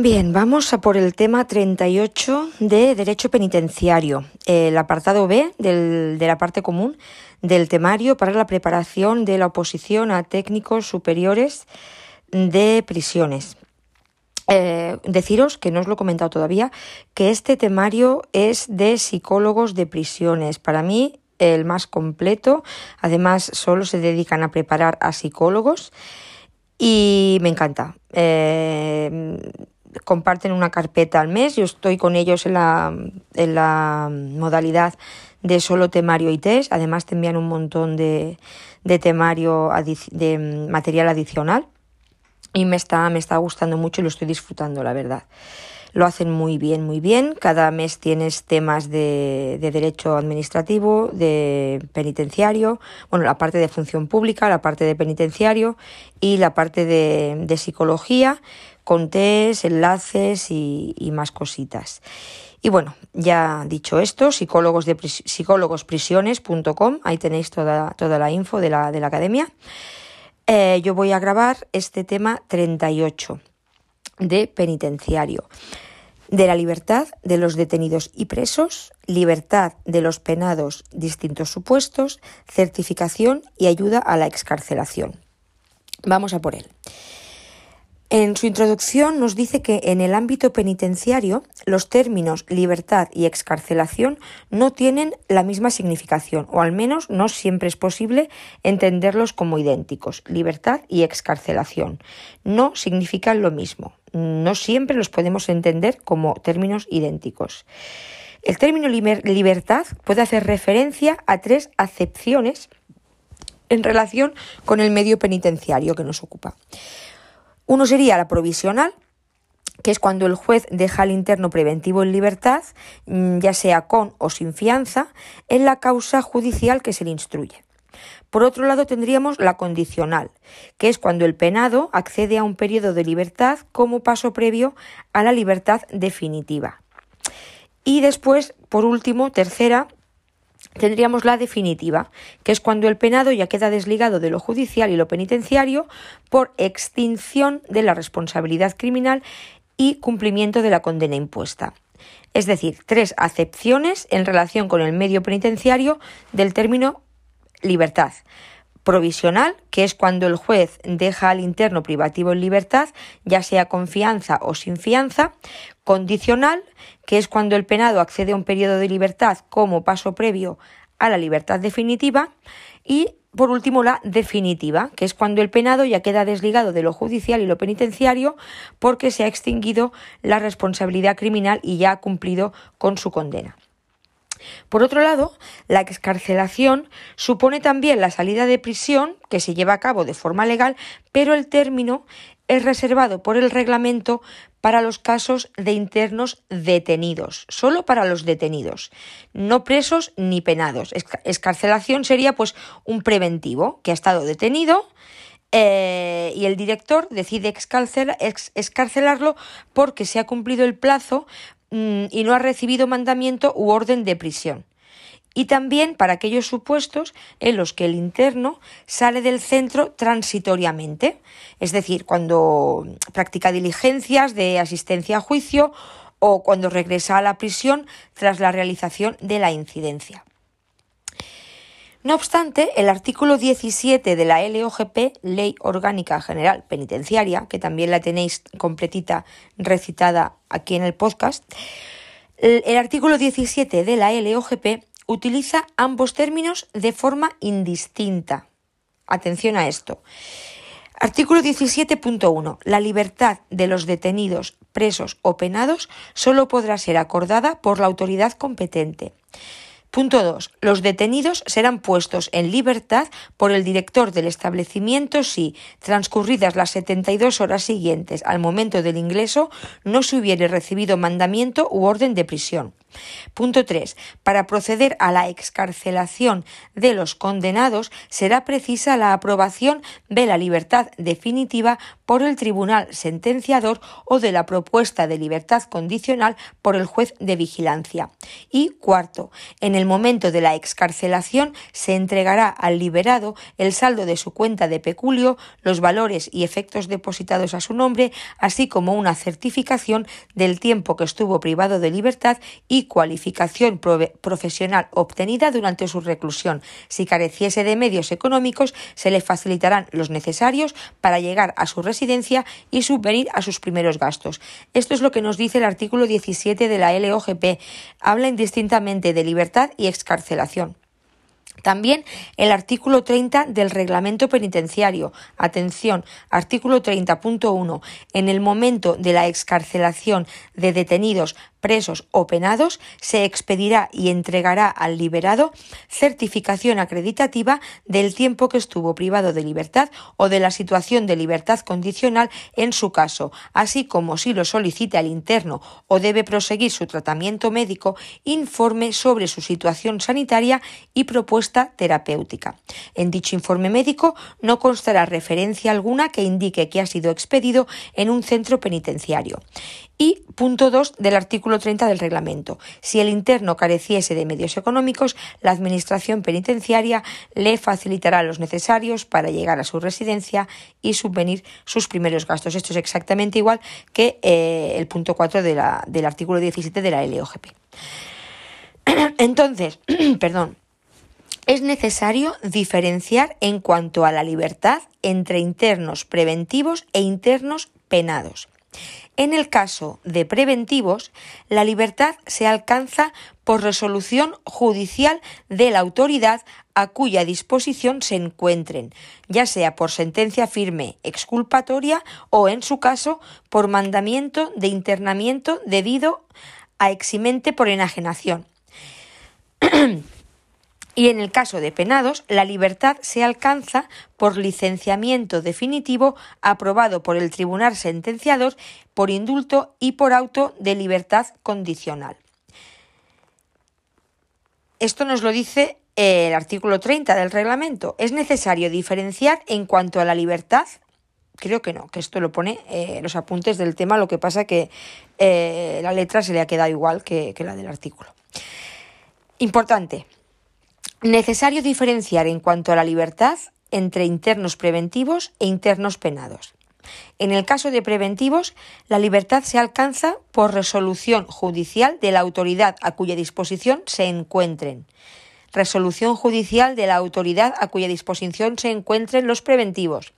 Bien, vamos a por el tema 38 de Derecho Penitenciario, el apartado B de la parte común del temario para la preparación de la oposición a técnicos superiores de prisiones. Eh, deciros, que no os lo he comentado todavía, que este temario es de psicólogos de prisiones. Para mí, el más completo. Además, solo se dedican a preparar a psicólogos y me encanta. Eh, comparten una carpeta al mes. Yo estoy con ellos en la, en la modalidad de solo temario y test. Además te envían un montón de, de temario, de material adicional. Y me está, me está gustando mucho y lo estoy disfrutando, la verdad. Lo hacen muy bien, muy bien. Cada mes tienes temas de, de, derecho administrativo, de penitenciario, bueno, la parte de función pública, la parte de penitenciario y la parte de, de psicología con enlaces y, más cositas. Y bueno, ya dicho esto, psicólogos de psicólogosprisiones.com, ahí tenéis toda, toda la info de la, de la academia. Eh, yo voy a grabar este tema 38 de penitenciario, de la libertad de los detenidos y presos, libertad de los penados distintos supuestos, certificación y ayuda a la excarcelación. Vamos a por él. En su introducción nos dice que en el ámbito penitenciario los términos libertad y excarcelación no tienen la misma significación, o al menos no siempre es posible entenderlos como idénticos. Libertad y excarcelación no significan lo mismo. No siempre los podemos entender como términos idénticos. El término libertad puede hacer referencia a tres acepciones en relación con el medio penitenciario que nos ocupa. Uno sería la provisional, que es cuando el juez deja al interno preventivo en libertad, mm, ya sea con o sin fianza, en la causa judicial que se le instruye. Por otro lado, tendríamos la condicional, que es cuando el penado accede a un periodo de libertad como paso previo a la libertad definitiva. Y después, por último, tercera, tendríamos la definitiva, que es cuando el penado ya queda desligado de lo judicial y lo penitenciario por extinción de la responsabilidad criminal y cumplimiento de la condena impuesta. Es decir, tres acepciones en relación con el medio penitenciario del término libertad provisional, que es cuando el juez deja al interno privativo en libertad, ya sea con fianza o sin fianza, condicional, que es cuando el penado accede a un periodo de libertad como paso previo a la libertad definitiva, y por último la definitiva, que es cuando el penado ya queda desligado de lo judicial y lo penitenciario porque se ha extinguido la responsabilidad criminal y ya ha cumplido con su condena. Por otro lado, la excarcelación supone también la salida de prisión que se lleva a cabo de forma legal, pero el término es reservado por el reglamento para los casos de internos detenidos, solo para los detenidos, no presos ni penados. Escarcelación sería pues un preventivo que ha estado detenido eh, y el director decide excarcelarlo porque se ha cumplido el plazo y no ha recibido mandamiento u orden de prisión. Y también para aquellos supuestos en los que el interno sale del centro transitoriamente, es decir, cuando practica diligencias de asistencia a juicio o cuando regresa a la prisión tras la realización de la incidencia. No obstante, el artículo 17 de la LOGP, Ley Orgánica General Penitenciaria, que también la tenéis completita recitada aquí en el podcast, el artículo 17 de la LOGP utiliza ambos términos de forma indistinta. Atención a esto. Artículo 17.1. La libertad de los detenidos, presos o penados solo podrá ser acordada por la autoridad competente. Punto 2. Los detenidos serán puestos en libertad por el director del establecimiento si, transcurridas las 72 horas siguientes al momento del ingreso, no se hubiere recibido mandamiento u orden de prisión. Punto 3. Para proceder a la excarcelación de los condenados será precisa la aprobación de la libertad definitiva por el tribunal sentenciador o de la propuesta de libertad condicional por el juez de vigilancia. Y cuarto, en el momento de la excarcelación se entregará al liberado el saldo de su cuenta de peculio, los valores y efectos depositados a su nombre, así como una certificación del tiempo que estuvo privado de libertad y cualificación profesional obtenida durante su reclusión. Si careciese de medios económicos, se le facilitarán los necesarios para llegar a su residencia y subvenir a sus primeros gastos. Esto es lo que nos dice el artículo 17 de la LOGP. Habla indistintamente de libertad y excarcelación. También el artículo 30 del reglamento penitenciario. Atención, artículo 30.1. En el momento de la excarcelación de detenidos presos o penados, se expedirá y entregará al liberado certificación acreditativa del tiempo que estuvo privado de libertad o de la situación de libertad condicional en su caso, así como si lo solicita el interno o debe proseguir su tratamiento médico, informe sobre su situación sanitaria y propuesta terapéutica. En dicho informe médico no constará referencia alguna que indique que ha sido expedido en un centro penitenciario. Y punto 2 del artículo 30 del reglamento. Si el interno careciese de medios económicos, la Administración penitenciaria le facilitará los necesarios para llegar a su residencia y subvenir sus primeros gastos. Esto es exactamente igual que eh, el punto 4 del artículo 17 de la LOGP. Entonces, perdón, es necesario diferenciar en cuanto a la libertad entre internos preventivos e internos penados. En el caso de preventivos, la libertad se alcanza por resolución judicial de la autoridad a cuya disposición se encuentren, ya sea por sentencia firme exculpatoria o, en su caso, por mandamiento de internamiento debido a eximente por enajenación. y en el caso de penados, la libertad se alcanza por licenciamiento definitivo aprobado por el tribunal sentenciador por indulto y por auto de libertad condicional. Esto nos lo dice el artículo 30 del reglamento. ¿Es necesario diferenciar en cuanto a la libertad? Creo que no, que esto lo pone eh, los apuntes del tema, lo que pasa que eh, la letra se le ha quedado igual que la del artículo. Importante, Necesario diferenciar en cuanto a la libertad entre internos preventivos e internos penados. En el caso de preventivos, la libertad se alcanza por resolución judicial de la autoridad a cuya disposición se encuentren. Resolución judicial de la autoridad a cuya disposición se encuentren los preventivos.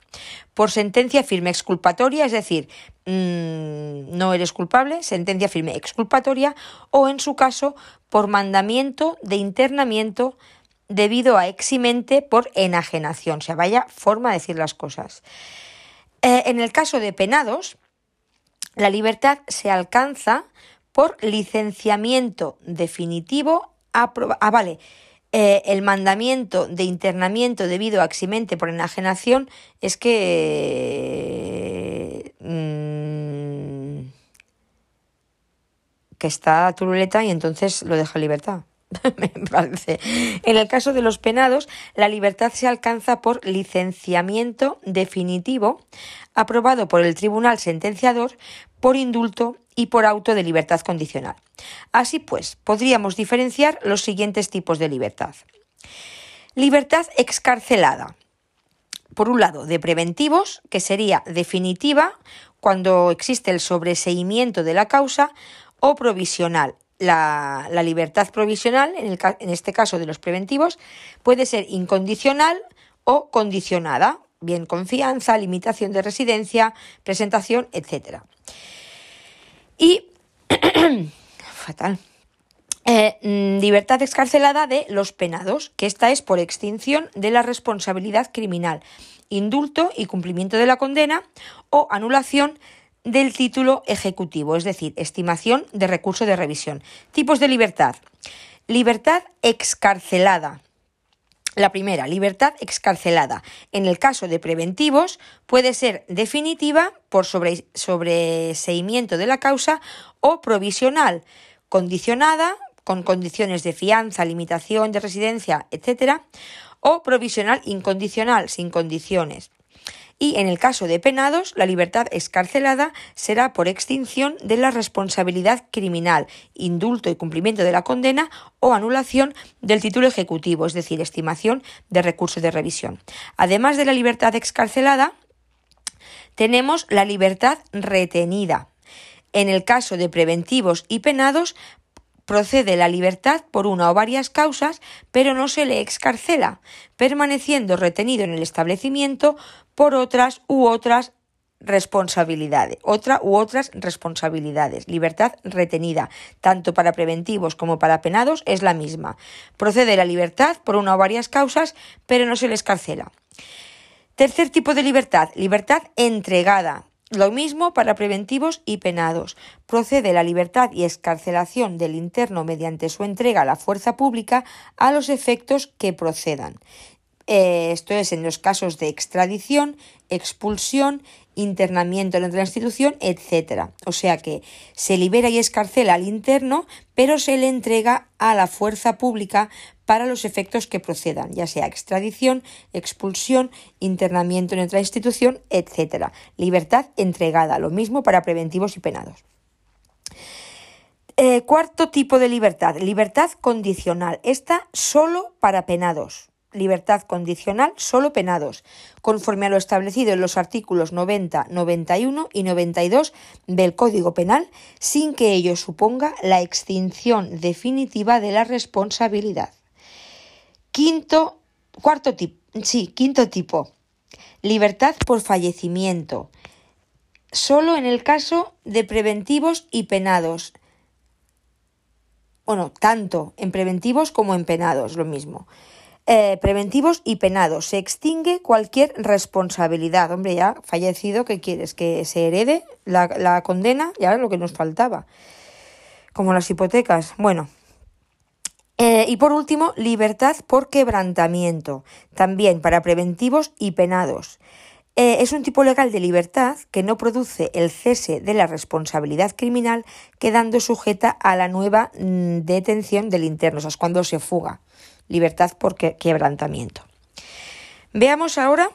Por sentencia firme exculpatoria, es decir, mm, no eres culpable, sentencia firme exculpatoria, o en su caso, por mandamiento de internamiento debido a eximente por enajenación. O sea, vaya forma de decir las cosas. Eh, en el caso de penados, la libertad se alcanza por licenciamiento definitivo. Ah, vale. Eh, el mandamiento de internamiento debido a eximente por enajenación es que. Mm, que está turuleta y entonces lo deja libertad. En el caso de los penados, la libertad se alcanza por licenciamiento definitivo aprobado por el tribunal sentenciador por indulto y por auto de libertad condicional. Así pues, podríamos diferenciar los siguientes tipos de libertad. Libertad excarcelada. Por un lado, de preventivos, que sería definitiva cuando existe el sobreseimiento de la causa, o provisional, la, libertad provisional, en, el, este caso de los preventivos, puede ser incondicional o condicionada, bien confianza, limitación de residencia, presentación, etc. Y, fatal, eh, mm, libertad excarcelada de los penados, que esta es por extinción de la responsabilidad criminal, indulto y cumplimiento de la condena o anulación del título ejecutivo, es decir, estimación de recurso de revisión. Tipos de libertad. Libertad excarcelada. La primera, libertad excarcelada. En el caso de preventivos, puede ser definitiva por sobreseimiento de la causa o provisional, condicionada con condiciones de fianza, limitación de residencia, etc. o provisional incondicional, sin condiciones. Y en el caso de penados, la libertad escarcelada será por extinción de la responsabilidad criminal, indulto y cumplimiento de la condena o anulación del título ejecutivo, es decir, estimación de recursos de revisión. Además de la libertad excarcelada, tenemos la libertad retenida. En el caso de preventivos y penados, procede la libertad por una o varias causas, pero no se le excarcela, permaneciendo retenido en el establecimiento por otras u otras responsabilidades, otra u otras responsabilidades. Libertad retenida, tanto para preventivos como para penados, es la misma. Procede la libertad por una o varias causas, pero no se le escarcela. Tercer tipo de libertad, libertad entregada. Lo mismo para preventivos y penados. Procede la libertad y escarcelación del interno mediante su entrega a la fuerza pública a los efectos que procedan. Eh, esto es en los casos de extradición, expulsión, internamiento en otra institución, etc. O sea que se libera y escarcela al interno, pero se le entrega a la fuerza pública para los efectos que procedan, ya sea extradición, expulsión, internamiento en otra institución, etc. Libertad entregada, lo mismo para preventivos y penados. Eh, cuarto tipo de libertad, libertad condicional. Esta solo para penados libertad condicional solo penados, conforme a lo establecido en los artículos 90, 91 y 92 del Código Penal, sin que ello suponga la extinción definitiva de la responsabilidad. Quinto, cuarto tipo, sí, quinto tipo, libertad por fallecimiento, solo en el caso de preventivos y penados. Bueno, tanto en preventivos como en penados, lo mismo. Eh, preventivos y penados. Se extingue cualquier responsabilidad. Hombre, ya fallecido, ¿qué quieres? Que se herede la, condena, ya lo que nos faltaba. Como las hipotecas. Bueno. Eh, y por último, libertad por quebrantamiento, también para preventivos y penados. Eh, es un tipo legal de libertad que no produce el cese de la responsabilidad criminal, quedando sujeta a la nueva mm, detención del interno, o sea, es cuando se fuga libertad por quebrantamiento. Veamos ahora,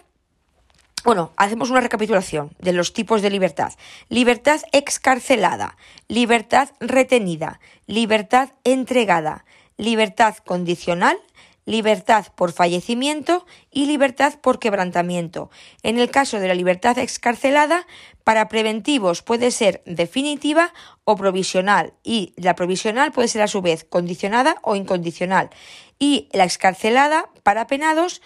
bueno, hacemos una recapitulación de los tipos de libertad. Libertad excarcelada, libertad retenida, libertad entregada, libertad condicional, libertad por fallecimiento y libertad por quebrantamiento. En el caso de la libertad excarcelada, para preventivos puede ser definitiva o provisional y la provisional puede ser a su vez condicionada o incondicional y la excarcelada para penados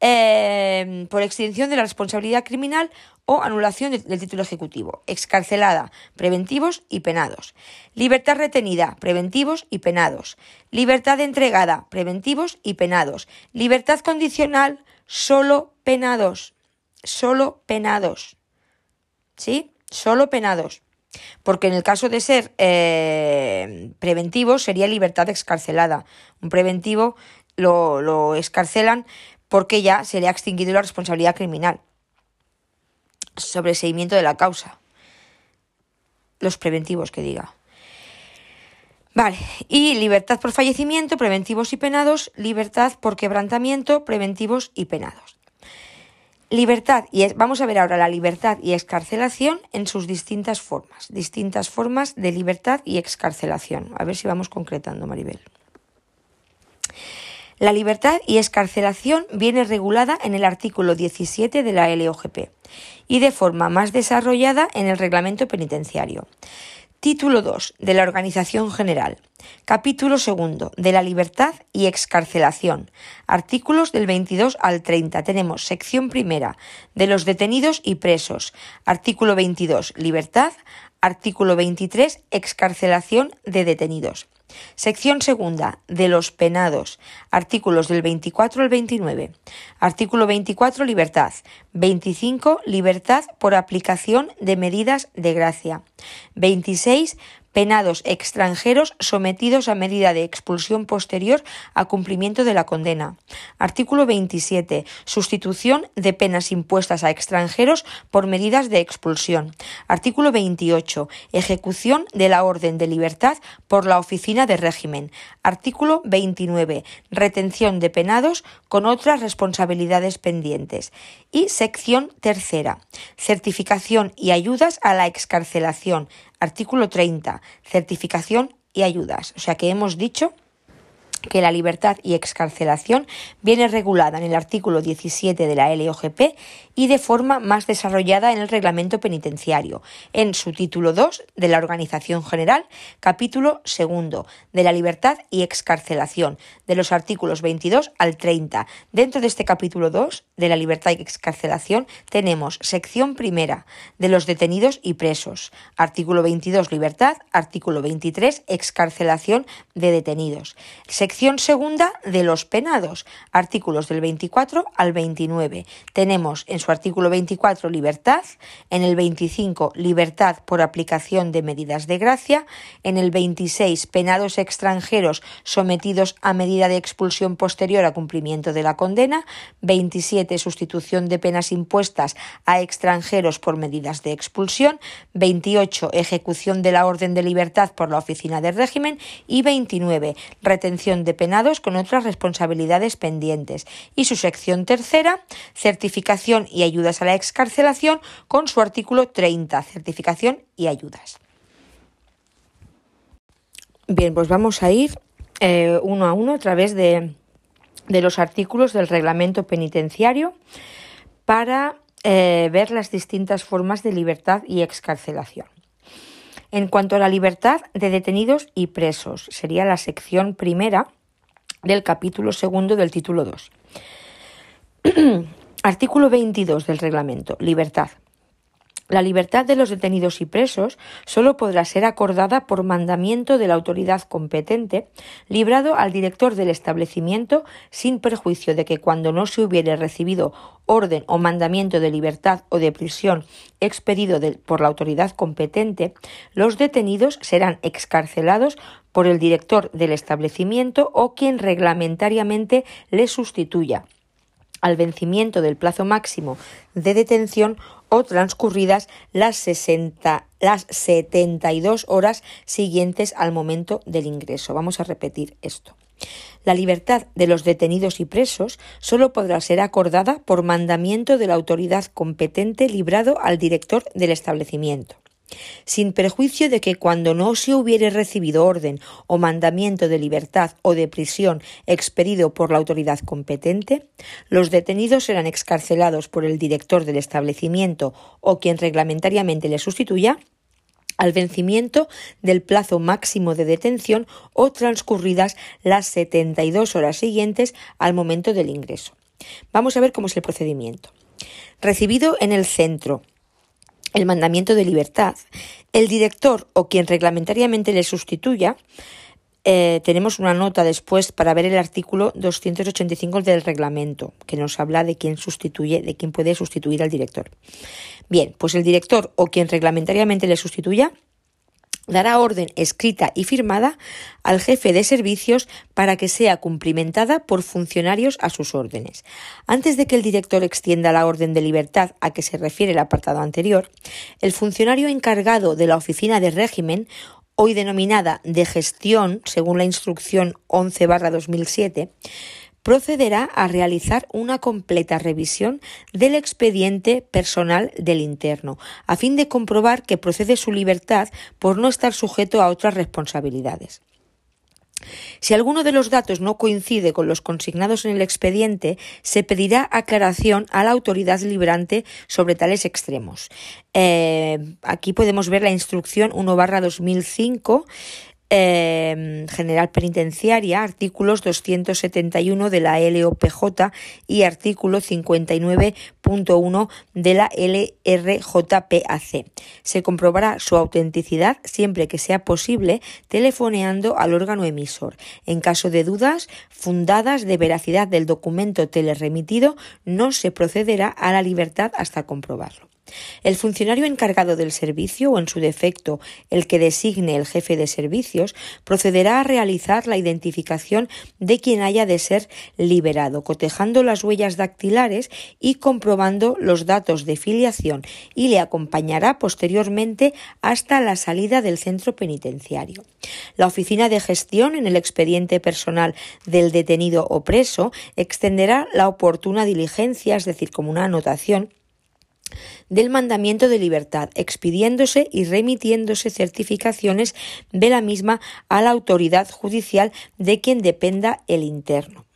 eh, por extinción de la responsabilidad criminal o anulación del, título ejecutivo. Excarcelada, preventivos y penados. Libertad retenida, preventivos y penados. Libertad entregada, preventivos y penados. Libertad condicional, solo penados. Solo penados. ¿Sí? Solo penados. Porque en el caso de ser eh, preventivo sería libertad excarcelada. Un preventivo lo, lo escarcelan porque ya se le ha extinguido la responsabilidad criminal. Sobreseimiento de la causa. Los preventivos que diga. Vale, y libertad por fallecimiento, preventivos y penados, libertad por quebrantamiento, preventivos y penados. Libertad, y vamos a ver ahora la libertad y excarcelación en sus distintas formas, distintas formas de libertad y excarcelación. A ver si vamos concretando, Maribel. La libertad y excarcelación viene regulada en el artículo 17 de la LOGP y de forma más desarrollada en el reglamento penitenciario. Título 2 de la Organización General. Capítulo 2 de la libertad y excarcelación. Artículos del 22 al 30. Tenemos sección primera de los detenidos y presos. Artículo 22 libertad. Artículo 23 excarcelación de detenidos. Sección segunda de los penados. Artículos del 24 al 29. Artículo 24 libertad. 25 libertad por aplicación de medidas de gracia. 26 penados extranjeros sometidos a medida de expulsión posterior a cumplimiento de la condena. Artículo 27. Sustitución de penas impuestas a extranjeros por medidas de expulsión. Artículo 28. Ejecución de la orden de libertad por la oficina de régimen. Artículo 29. Retención de penados con otras responsabilidades pendientes. Y sección tercera. Certificación y ayudas a la excarcelación. Artículo 30. Certificación y ayudas. O sea que hemos dicho que la libertad y excarcelación viene regulada en el artículo 17 de la LOGP y de forma más desarrollada en el reglamento penitenciario, en su título 2 de la Organización General, capítulo segundo de la libertad y excarcelación, de los artículos 22 al 30. Dentro de este capítulo 2 de la libertad y excarcelación tenemos sección primera de los detenidos y presos, artículo 22 libertad, artículo 23 excarcelación de detenidos, segunda de los penados, artículos del 24 al 29. Tenemos en su artículo 24 libertad, en el 25 libertad por aplicación de medidas de gracia, en el 26 penados extranjeros sometidos a medida de expulsión posterior a cumplimiento de la condena, 27 sustitución de penas impuestas a extranjeros por medidas de expulsión, 28 ejecución de la orden de libertad por la oficina de régimen y 29 retención de penados con otras responsabilidades pendientes. Y su sección tercera, certificación y ayudas a la excarcelación con su artículo 30, certificación y ayudas. Bien, pues vamos a ir eh, uno a uno a través de, los artículos del reglamento penitenciario para eh, ver las distintas formas de libertad y excarcelación. En cuanto a la libertad de detenidos y presos, sería la sección primera del capítulo segundo del título 2. Artículo 22 del reglamento. Libertad. La libertad de los detenidos y presos solo podrá ser acordada por mandamiento de la autoridad competente, librado al director del establecimiento sin perjuicio de que cuando no se hubiere recibido orden o mandamiento de libertad o de prisión expedido por la autoridad competente, los detenidos serán excarcelados por el director del establecimiento o quien reglamentariamente le sustituya. Al vencimiento del plazo máximo de detención o transcurridas las, 60, las 72 horas siguientes al momento del ingreso. Vamos a repetir esto. La libertad de los detenidos y presos solo podrá ser acordada por mandamiento de la autoridad competente librado al director del establecimiento sin perjuicio de que cuando no se hubiere recibido orden o mandamiento de libertad o de prisión expedido por la autoridad competente, los detenidos serán excarcelados por el director del establecimiento o quien reglamentariamente le sustituya al vencimiento del plazo máximo de detención o transcurridas las 72 horas siguientes al momento del ingreso. Vamos a ver cómo es el procedimiento. Recibido en el centro el mandamiento de libertad, el director o quien reglamentariamente le sustituya, eh, tenemos una nota después para ver el artículo 285 del reglamento, que nos habla de quién sustituye, de quién puede sustituir al director. Bien, pues el director o quien reglamentariamente le sustituya dará orden escrita y firmada al jefe de servicios para que sea cumplimentada por funcionarios a sus órdenes. Antes de que el director extienda la orden de libertad a que se refiere el apartado anterior, el funcionario encargado de la oficina de régimen hoy denominada de gestión, según la instrucción 11-2007, procederá a realizar una completa revisión del expediente personal del interno, a fin de comprobar que procede su libertad por no estar sujeto a otras responsabilidades. Si alguno de los datos no coincide con los consignados en el expediente, se pedirá aclaración a la autoridad librante sobre tales extremos. Eh, aquí podemos ver la instrucción 1 2005 Em, General Penitenciaria, artículos 271 de la LOPJ y artículo 59.1 de la LRJPAC. Se comprobará su autenticidad siempre que sea posible telefoneando al órgano emisor. En caso de dudas fundadas de veracidad del documento teleremitido, no se procederá a la libertad hasta comprobarlo. El funcionario encargado del servicio o, en su defecto, el que designe el jefe de servicios, procederá a realizar la identificación de quien haya de ser liberado, cotejando las huellas dactilares y comprobando los datos de filiación y le acompañará posteriormente hasta la salida del centro penitenciario. La oficina de gestión en el expediente personal del detenido o preso extenderá la oportuna diligencia, es decir, como una anotación, del mandamiento de libertad, expidiéndose y remitiéndose certificaciones de la misma a la autoridad judicial de quien dependa el interno.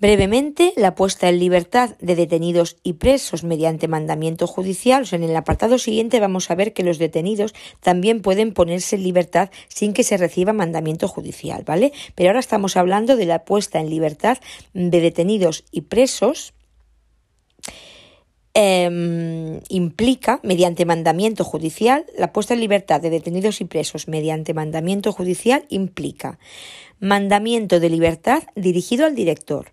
Brevemente, la puesta en libertad de detenidos y presos mediante mandamiento judicial. en el apartado siguiente vamos a ver que los detenidos también pueden ponerse en libertad sin que se reciba mandamiento judicial, ¿vale? Pero ahora estamos hablando de la puesta en libertad de detenidos y presos Em, implica, mediante mandamiento judicial, la puesta en libertad de detenidos y presos mediante mandamiento judicial implica mandamiento de libertad dirigido al director,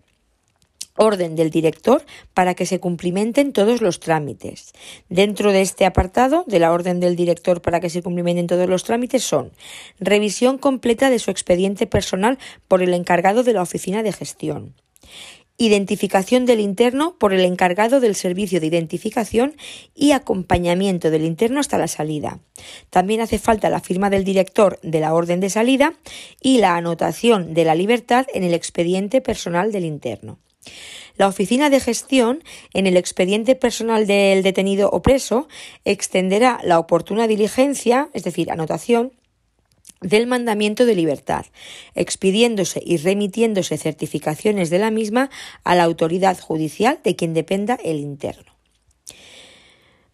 orden del director para que se cumplimenten todos los trámites. Dentro de este apartado de la orden del director para que se cumplimenten todos los trámites son revisión completa de su expediente personal por el encargado de la oficina de gestión, identificación del interno por el encargado del servicio de identificación y acompañamiento del interno hasta la salida. También hace falta la firma del director de la orden de salida y la anotación de la libertad en el expediente personal del interno. La oficina de gestión, en el expediente personal del detenido o preso, extenderá la oportuna diligencia, es decir, anotación, del mandamiento de libertad, expidiéndose y remitiéndose certificaciones de la misma a la autoridad judicial de quien dependa el interno.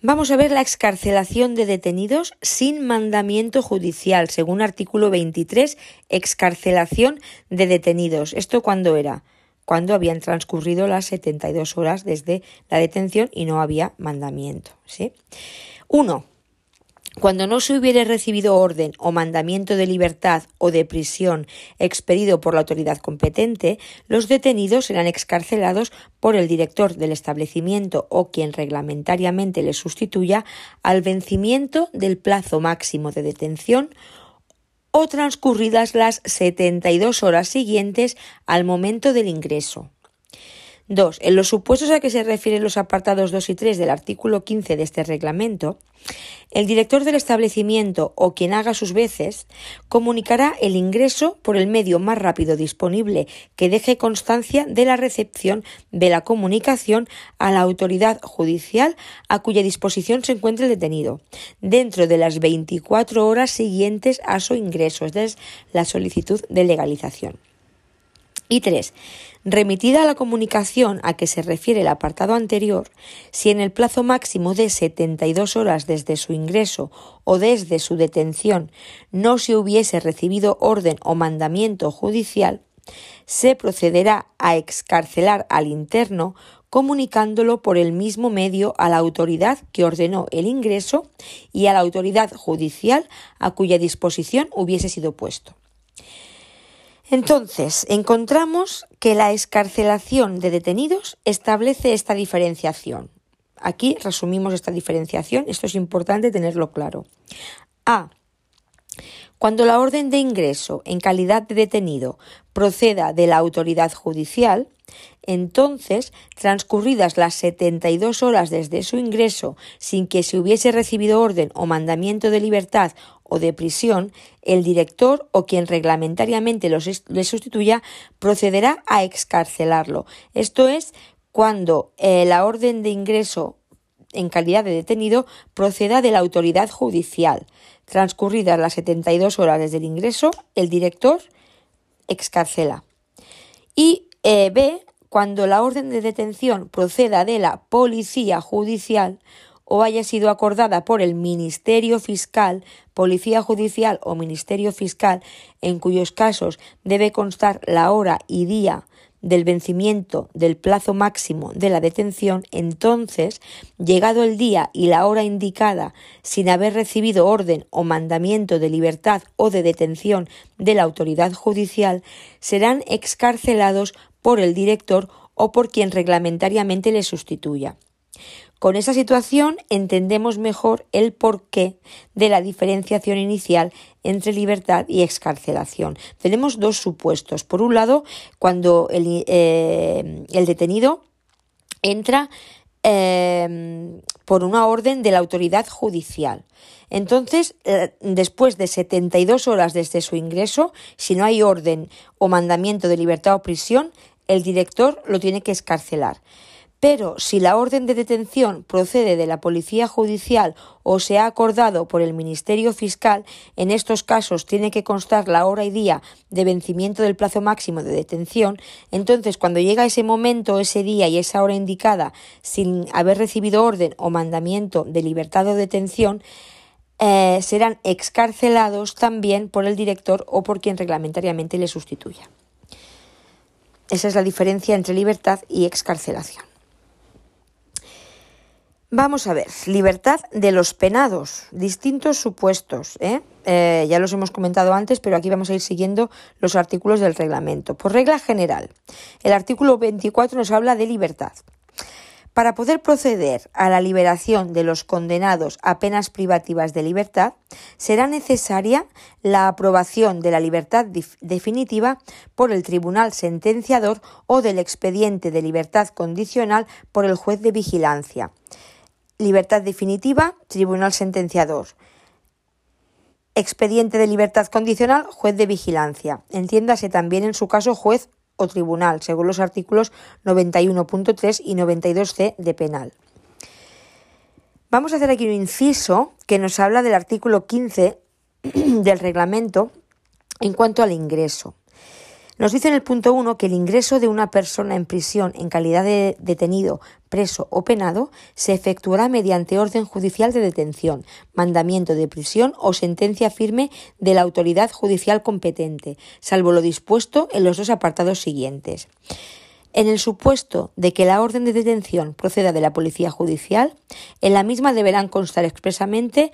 Vamos a ver la excarcelación de detenidos sin mandamiento judicial, según artículo 23, excarcelación de detenidos. ¿Esto cuándo era? Cuando habían transcurrido las 72 horas desde la detención y no había mandamiento. ¿sí? Uno, cuando no se hubiere recibido orden o mandamiento de libertad o de prisión expedido por la autoridad competente, los detenidos serán excarcelados por el director del establecimiento o quien reglamentariamente les sustituya al vencimiento del plazo máximo de detención o transcurridas las 72 horas siguientes al momento del ingreso. 2. En los supuestos a que se refieren los apartados 2 y 3 del artículo 15 de este reglamento, el director del establecimiento o quien haga sus veces comunicará el ingreso por el medio más rápido disponible que deje constancia de la recepción de la comunicación a la autoridad judicial a cuya disposición se encuentre el detenido, dentro de las 24 horas siguientes a su ingreso, es la solicitud de legalización. Y tres, remitida a la comunicación a que se refiere el apartado anterior, si en el plazo máximo de 72 horas desde su ingreso o desde su detención no se hubiese recibido orden o mandamiento judicial, se procederá a excarcelar al interno comunicándolo por el mismo medio a la autoridad que ordenó el ingreso y a la autoridad judicial a cuya disposición hubiese sido puesto. Entonces, encontramos que la escarcelación de detenidos establece esta diferenciación. Aquí resumimos esta diferenciación, esto es importante tenerlo claro. A. Cuando la orden de ingreso en calidad de detenido proceda de la autoridad judicial, entonces, transcurridas las 72 horas desde su ingreso sin que se hubiese recibido orden o mandamiento de libertad o de prisión, el director o quien reglamentariamente le sustituya procederá a excarcelarlo. Esto es cuando eh, la orden de ingreso en calidad de detenido proceda de la autoridad judicial. Transcurridas las 72 horas desde el ingreso, el director excarcela. Y eh, B, cuando la orden de detención proceda de la policía judicial o haya sido acordada por el Ministerio Fiscal, Policía Judicial o Ministerio Fiscal, en cuyos casos debe constar la hora y día del vencimiento del plazo máximo de la detención, entonces, llegado el día y la hora indicada, sin haber recibido orden o mandamiento de libertad o de detención de la autoridad judicial, serán excarcelados por el director o por quien reglamentariamente le sustituya. Con esa situación entendemos mejor el porqué de la diferenciación inicial entre libertad y excarcelación. Tenemos dos supuestos. Por un lado, cuando el, eh, detenido entra eh, por una orden de la autoridad judicial. Entonces, eh, después de 72 horas desde su ingreso, si no hay orden o mandamiento de libertad o prisión, el director lo tiene que escarcelar. Pero si la orden de detención procede de la Policía Judicial o se ha acordado por el Ministerio Fiscal, en estos casos tiene que constar la hora y día de vencimiento del plazo máximo de detención, entonces cuando llega ese momento, ese día y esa hora indicada sin haber recibido orden o mandamiento de libertad o detención, eh, serán excarcelados también por el director o por quien reglamentariamente le sustituya. Esa es la diferencia entre libertad y excarcelación. Vamos a ver, libertad de los penados, distintos supuestos. ¿eh? ¿eh? ya los hemos comentado antes, pero aquí vamos a ir siguiendo los artículos del reglamento. Por regla general, el artículo 24 nos habla de libertad. Para poder proceder a la liberación de los condenados a penas privativas de libertad, será necesaria la aprobación de la libertad definitiva por el tribunal sentenciador o del expediente de libertad condicional por el juez de vigilancia Libertad definitiva, tribunal sentenciador. Expediente de libertad condicional, juez de vigilancia. Entiéndase también en su caso juez o tribunal, según los artículos 91.3 y 92c de penal. Vamos a hacer aquí un inciso que nos habla del artículo 15 del reglamento en cuanto al ingreso. Nos dice en el punto 1 que el ingreso de una persona en prisión en calidad de detenido, preso o penado se efectuará mediante orden judicial de detención, mandamiento de prisión o sentencia firme de la autoridad judicial competente, salvo lo dispuesto en los dos apartados siguientes. En el supuesto de que la orden de detención proceda de la Policía Judicial, en la misma deberán constar expresamente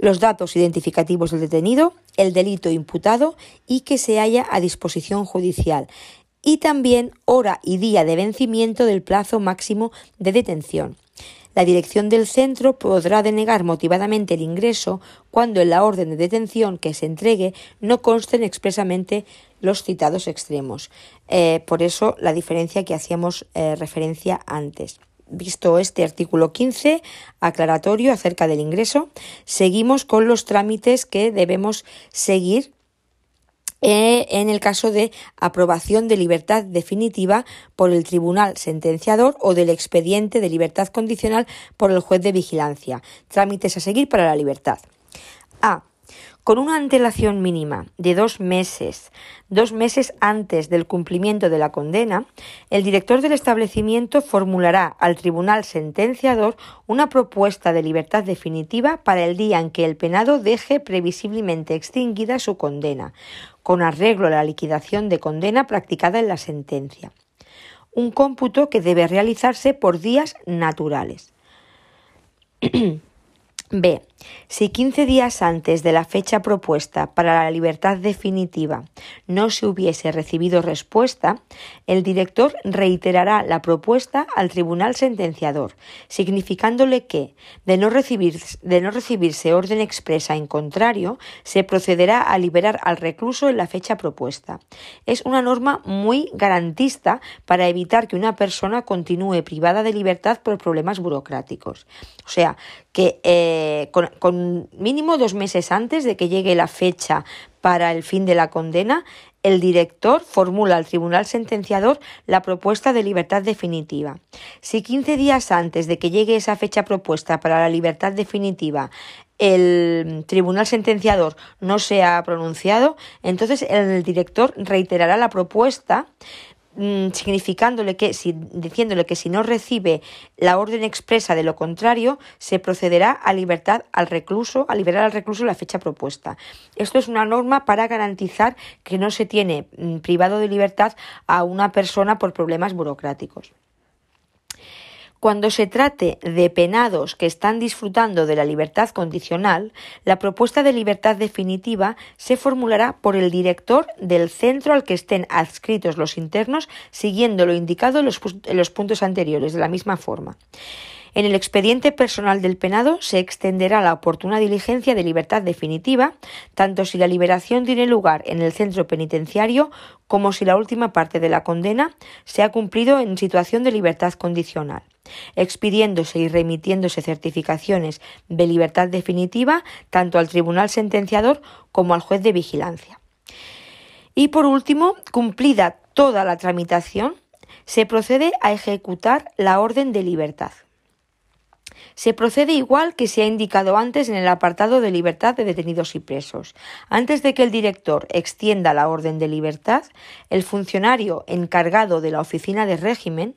los datos identificativos del detenido, el delito imputado y que se haya a disposición judicial, y también hora y día de vencimiento del plazo máximo de detención. La dirección del centro podrá denegar motivadamente el ingreso cuando en la orden de detención que se entregue no consten expresamente los citados extremos. Eh, por eso la diferencia que hacíamos eh, referencia antes. Visto este artículo 15 aclaratorio acerca del ingreso, seguimos con los trámites que debemos seguir eh, en el caso de aprobación de libertad definitiva por el tribunal sentenciador o del expediente de libertad condicional por el juez de vigilancia. Trámites a seguir para la libertad. A con una antelación mínima de dos meses, dos meses antes del cumplimiento de la condena, el director del establecimiento formulará al tribunal sentenciador una propuesta de libertad definitiva para el día en que el penado deje previsiblemente extinguida su condena, con arreglo a la liquidación de condena practicada en la sentencia. Un cómputo que debe realizarse por días naturales. B. Si 15 días antes de la fecha propuesta para la libertad definitiva no se hubiese recibido respuesta, el director reiterará la propuesta al tribunal sentenciador, significándole que, de no, recibirse orden expresa en contrario, se procederá a liberar al recluso en la fecha propuesta. Es una norma muy garantista para evitar que una persona continúe privada de libertad por problemas burocráticos. O sea, que eh, con, mínimo dos meses antes de que llegue la fecha para el fin de la condena, el director formula al tribunal sentenciador la propuesta de libertad definitiva. Si 15 días antes de que llegue esa fecha propuesta para la libertad definitiva el tribunal sentenciador no se ha pronunciado, entonces el director reiterará la propuesta Mm, significándole que, si, diciéndole que si no recibe la orden expresa de lo contrario, se procederá a libertad al recluso, a liberar al recluso la fecha propuesta. Esto es una norma para garantizar que no se tiene mm, privado de libertad a una persona por problemas burocráticos. Cuando se trate de penados que están disfrutando de la libertad condicional, la propuesta de libertad definitiva se formulará por el director del centro al que estén adscritos los internos, siguiendo lo indicado en los, puntos anteriores, de la misma forma. En el expediente personal del penado se extenderá la oportuna diligencia de libertad definitiva, tanto si la liberación tiene lugar en el centro penitenciario como si la última parte de la condena se ha cumplido en situación de libertad condicional, expidiéndose y remitiéndose certificaciones de libertad definitiva tanto al tribunal sentenciador como al juez de vigilancia. Y por último, cumplida toda la tramitación, se procede a ejecutar la orden de libertad. Se procede igual que se ha indicado antes en el apartado de libertad de detenidos y presos. Antes de que el director extienda la orden de libertad, el funcionario encargado de la oficina de régimen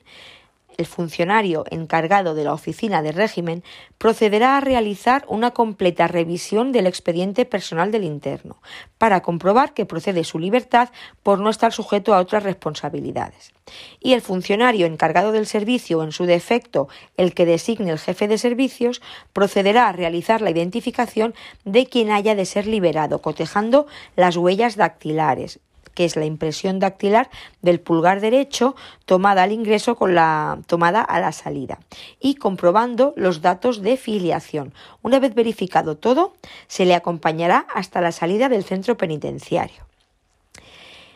el funcionario encargado de la oficina de régimen procederá a realizar una completa revisión del expediente personal del interno para comprobar que procede su libertad por no estar sujeto a otras responsabilidades. Y el funcionario encargado del servicio en su defecto el que designe el jefe de servicios procederá a realizar la identificación de quien haya de ser liberado, cotejando las huellas dactilares, que es la impresión dactilar del pulgar derecho tomada al ingreso con la tomada a la salida y comprobando los datos de filiación. Una vez verificado todo, se le acompañará hasta la salida del centro penitenciario.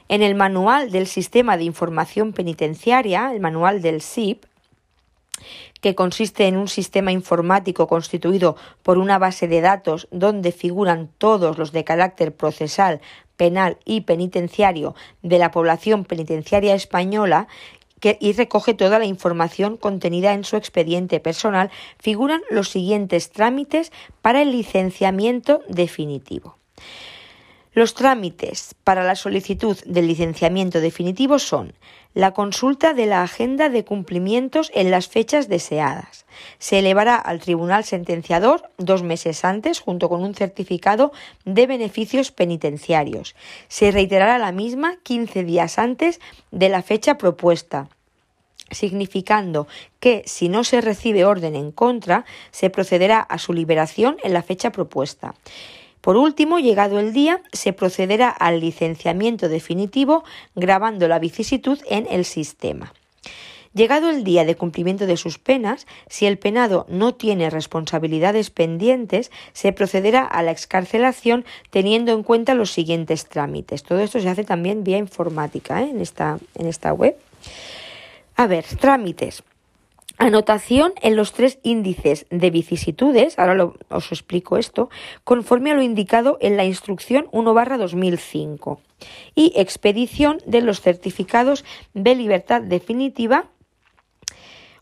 En el manual del Sistema de Información Penitenciaria, el manual del SIP, que consiste en un sistema informático constituido por una base de datos donde figuran todos los de carácter procesal, penal y penitenciario de la población penitenciaria española y recoge toda la información contenida en su expediente personal, figuran los siguientes trámites para el licenciamiento definitivo. Los trámites para la solicitud del licenciamiento definitivo son la consulta de la agenda de cumplimientos en las fechas deseadas. Se elevará al tribunal sentenciador dos meses antes junto con un certificado de beneficios penitenciarios. Se reiterará la misma 15 días antes de la fecha propuesta significando que si no se recibe orden en contra, se procederá a su liberación en la fecha propuesta. Por último, llegado el día, se procederá al licenciamiento definitivo grabando la vicisitud en el sistema. Llegado el día de cumplimiento de sus penas, si el penado no tiene responsabilidades pendientes, se procederá a la excarcelación teniendo en cuenta los siguientes trámites. Todo esto se hace también vía informática ¿eh? en, esta, en esta web. A ver, trámites. Anotación en los tres índices de vicisitudes, ahora os explico esto, conforme a lo indicado en la instrucción 1-2005 y expedición de los certificados de libertad definitiva,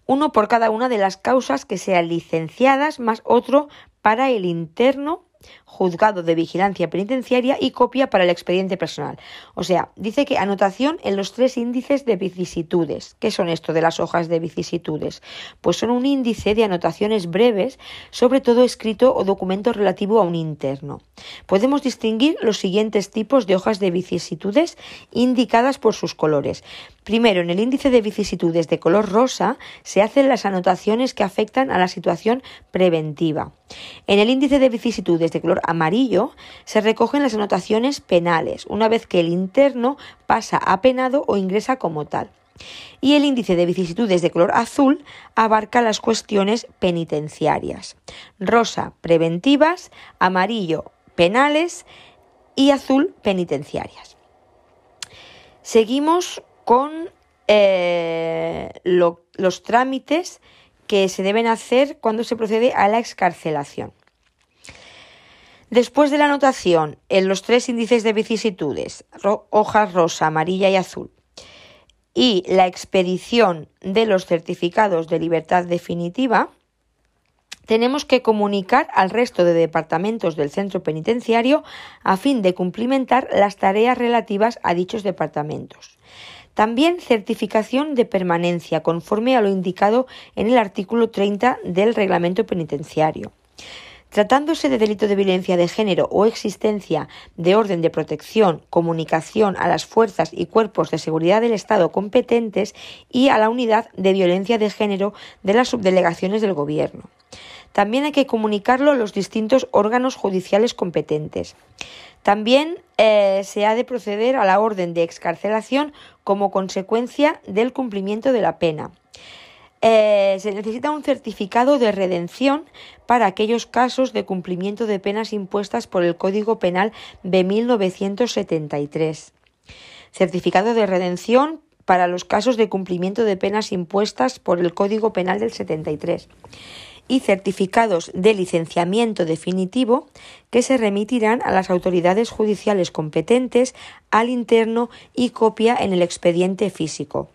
uno por cada una de las causas que sean licenciadas, más otro para el interno juzgado de vigilancia penitenciaria y copia para el expediente personal. O sea, dice que anotación en los tres índices de vicisitudes. ¿Qué son esto de las hojas de vicisitudes? Pues son un índice de anotaciones breves, sobre todo escrito o documento relativo a un interno. Podemos distinguir los siguientes tipos de hojas de vicisitudes indicadas por sus colores. Primero, en el índice de vicisitudes de color rosa se hacen las anotaciones que afectan a la situación preventiva. En el índice de vicisitudes de color amarillo se recogen las anotaciones penales, una vez que el interno pasa a penado o ingresa como tal. Y el índice de vicisitudes de color azul abarca las cuestiones penitenciarias. Rosa, preventivas, amarillo, penales y azul, penitenciarias. Seguimos con eh, los trámites que se deben hacer cuando se procede a la excarcelación. Después de la anotación en los tres índices de vicisitudes, hojas rosa, amarilla y azul, y la expedición de los certificados de libertad definitiva, tenemos que comunicar al resto de departamentos del centro penitenciario a fin de cumplimentar las tareas relativas a dichos departamentos. También certificación de permanencia conforme a lo indicado en el artículo 30 del reglamento penitenciario. Tratándose de delito de violencia de género o existencia de orden de protección, comunicación a las fuerzas y cuerpos de seguridad del Estado competentes y a la unidad de violencia de género de las subdelegaciones del Gobierno. También hay que comunicarlo a los distintos órganos judiciales competentes. También eh, se ha de proceder a la orden de excarcelación como consecuencia del cumplimiento de la pena. Eh, se necesita un certificado de redención para aquellos casos de cumplimiento de penas impuestas por el Código Penal de 1973. Certificado de redención para los casos de cumplimiento de penas impuestas por el Código Penal del 73 y certificados de licenciamiento definitivo que se remitirán a las autoridades judiciales competentes al interno y copia en el expediente físico.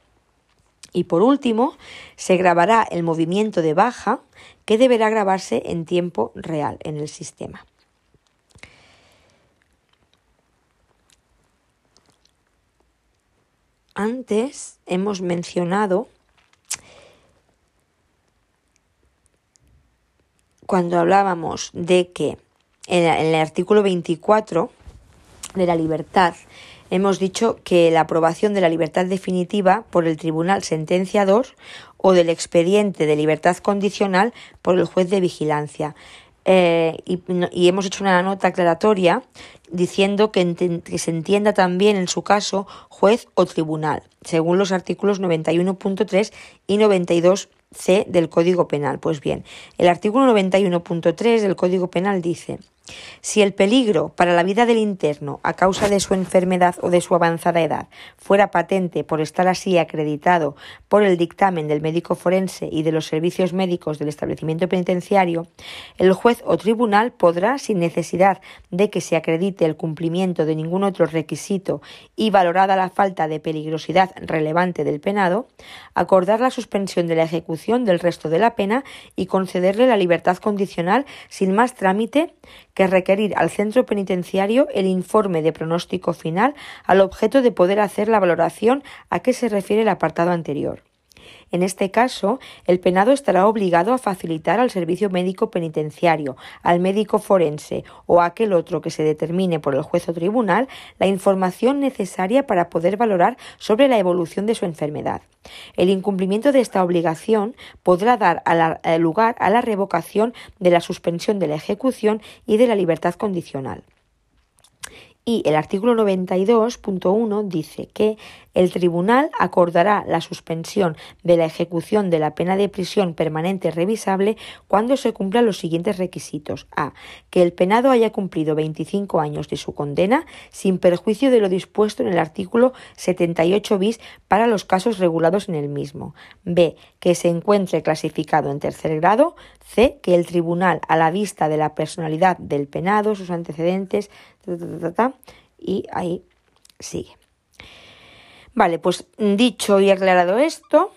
Y por último, se grabará el movimiento de baja que deberá grabarse en tiempo real en el sistema. Antes hemos mencionado cuando hablábamos de que en el artículo 24 de la libertad hemos dicho que la aprobación de la libertad definitiva por el tribunal sentenciador o del expediente de libertad condicional por el juez de vigilancia. Eh, y, hemos hecho una nota aclaratoria diciendo que, que, se entienda también en su caso juez o tribunal, según los artículos 91.3 y 92 C del Código Penal. Pues bien, el artículo 91.3 del Código Penal dice si el peligro para la vida del interno a causa de su enfermedad o de su avanzada edad fuera patente por estar así acreditado por el dictamen del médico forense y de los servicios médicos del establecimiento penitenciario, el juez o tribunal podrá, sin necesidad de que se acredite el cumplimiento de ningún otro requisito y valorada la falta de peligrosidad relevante del penado, acordar la suspensión de la ejecución del resto de la pena y concederle la libertad condicional sin más trámite que requerir al centro penitenciario el informe de pronóstico final al objeto de poder hacer la valoración a que se refiere el apartado anterior. En este caso, el penado estará obligado a facilitar al servicio médico penitenciario, al médico forense o a aquel otro que se determine por el juez o tribunal la información necesaria para poder valorar sobre la evolución de su enfermedad. El incumplimiento de esta obligación podrá dar lugar a la revocación de la suspensión de la ejecución y de la libertad condicional. Y el artículo 92.1 dice que el tribunal acordará la suspensión de la ejecución de la pena de prisión permanente revisable cuando se cumplan los siguientes requisitos. A. Que el penado haya cumplido 25 años de su condena sin perjuicio de lo dispuesto en el artículo 78 bis para los casos regulados en el mismo. B. Que se encuentre clasificado en tercer grado. C. Que el tribunal, a la vista de la personalidad del penado, sus antecedentes, y ahí sigue. Vale, pues dicho y aclarado esto,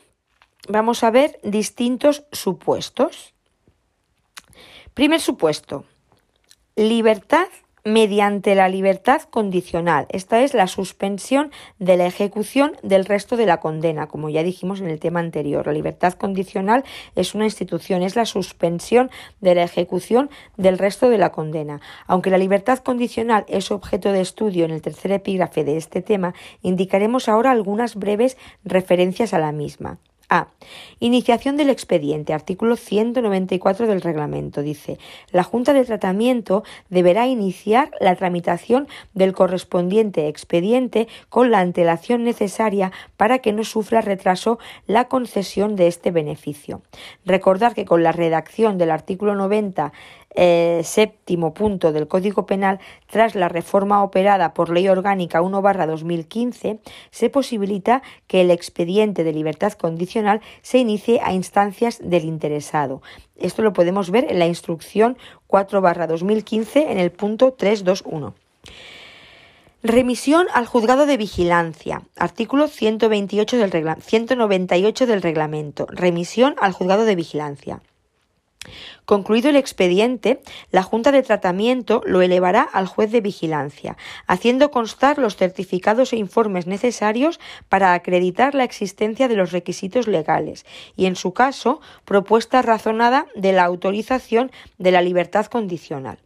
vamos a ver distintos supuestos. Primer supuesto, libertad mediante la libertad condicional. Esta es la suspensión de la ejecución del resto de la condena, como ya dijimos en el tema anterior. La libertad condicional es una institución, es la suspensión de la ejecución del resto de la condena. Aunque la libertad condicional es objeto de estudio en el tercer epígrafe de este tema, indicaremos ahora algunas breves referencias a la misma. A. Iniciación del expediente. Artículo 194 del reglamento. Dice, la Junta de Tratamiento deberá iniciar la tramitación del correspondiente expediente con la antelación necesaria para que no sufra retraso la concesión de este beneficio. Recordar que con la redacción del artículo 90 eh, séptimo punto del Código Penal, tras la reforma operada por Ley Orgánica 1-2015, se posibilita que el expediente de libertad condicional se inicie a instancias del interesado. Esto lo podemos ver en la instrucción 4-2015 en el punto 321. Remisión al juzgado de vigilancia. Artículo 128 del 198 del reglamento. Remisión al juzgado de vigilancia. Concluido el expediente, la Junta de Tratamiento lo elevará al juez de vigilancia, haciendo constar los certificados e informes necesarios para acreditar la existencia de los requisitos legales y, en su caso, propuesta razonada de la autorización de la libertad condicional.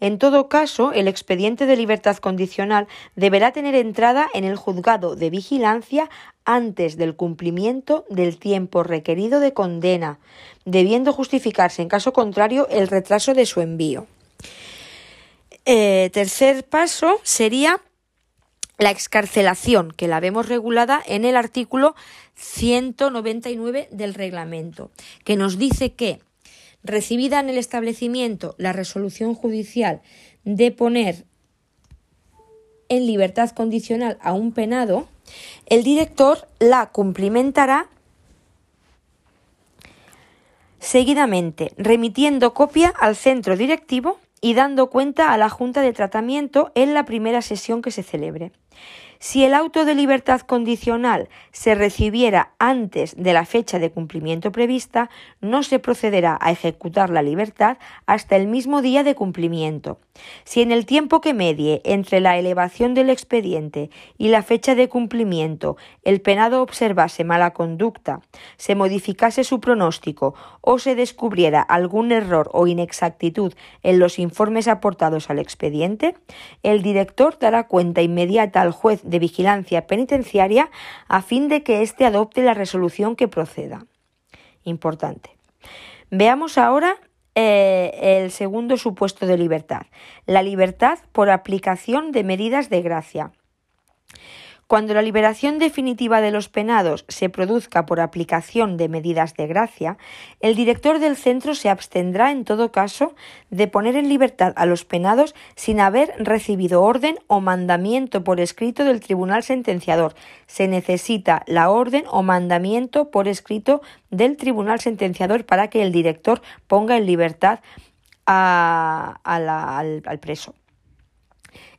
En todo caso, el expediente de libertad condicional deberá tener entrada en el juzgado de vigilancia antes del cumplimiento del tiempo requerido de condena, debiendo justificarse en caso contrario el retraso de su envío. Eh, tercer paso sería la excarcelación, que la vemos regulada en el artículo 199 del reglamento, que nos dice que recibida en el establecimiento la resolución judicial de poner en libertad condicional a un penado, el director la cumplimentará seguidamente, remitiendo copia al centro directivo y dando cuenta a la Junta de Tratamiento en la primera sesión que se celebre. Si el auto de libertad condicional se recibiera antes de la fecha de cumplimiento prevista, no se procederá a ejecutar la libertad hasta el mismo día de cumplimiento. Si en el tiempo que medie entre la elevación del expediente y la fecha de cumplimiento el penado observase mala conducta, se modificase su pronóstico o se descubriera algún error o inexactitud en los informes aportados al expediente, el director dará cuenta inmediata al juez de vigilancia penitenciaria a fin de que éste adopte la resolución que proceda. Importante. Veamos ahora eh, el segundo supuesto de libertad, la libertad por aplicación de medidas de gracia. Cuando la liberación definitiva de los penados se produzca por aplicación de medidas de gracia, el director del centro se abstendrá en todo caso de poner en libertad a los penados sin haber recibido orden o mandamiento por escrito del tribunal sentenciador. Se necesita la orden o mandamiento por escrito del tribunal sentenciador para que el director ponga en libertad al preso.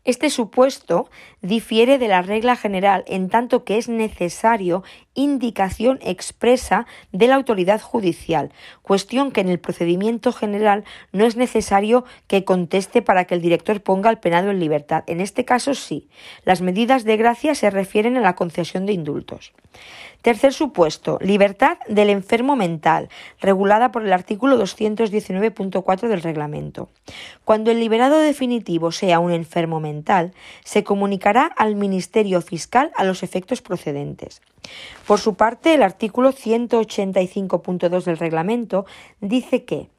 Este supuesto difiere de la regla general en tanto que es necesario indicación expresa de la autoridad judicial, cuestión que en el procedimiento general no es necesario que conteste para que el director ponga al penado en libertad. En este caso sí. Las medidas de gracia se refieren a la concesión de indultos. Tercer supuesto, libertad del enfermo mental, regulada por el artículo 219.4 del reglamento. Cuando el liberado definitivo sea un enfermo mental, se comunicará al Ministerio Fiscal a los efectos procedentes. Por su parte, el artículo 185.2 del reglamento dice que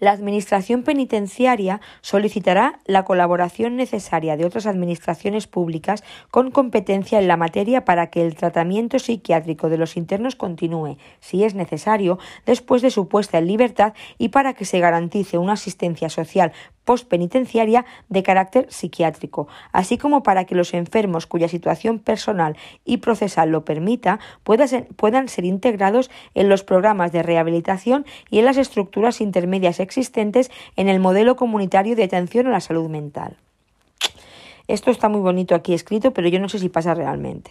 la Administración penitenciaria solicitará la colaboración necesaria de otras administraciones públicas con competencia en la materia para que el tratamiento psiquiátrico de los internos continúe, si es necesario, después de su puesta en libertad y para que se garantice una asistencia social postpenitenciaria de carácter psiquiátrico, así como para que los enfermos cuya situación personal y procesal lo permita puedan ser integrados en los programas de rehabilitación y en las estructuras intermedias existentes en el modelo comunitario de atención a la salud mental. Esto está muy bonito aquí escrito, pero yo no sé si pasa realmente.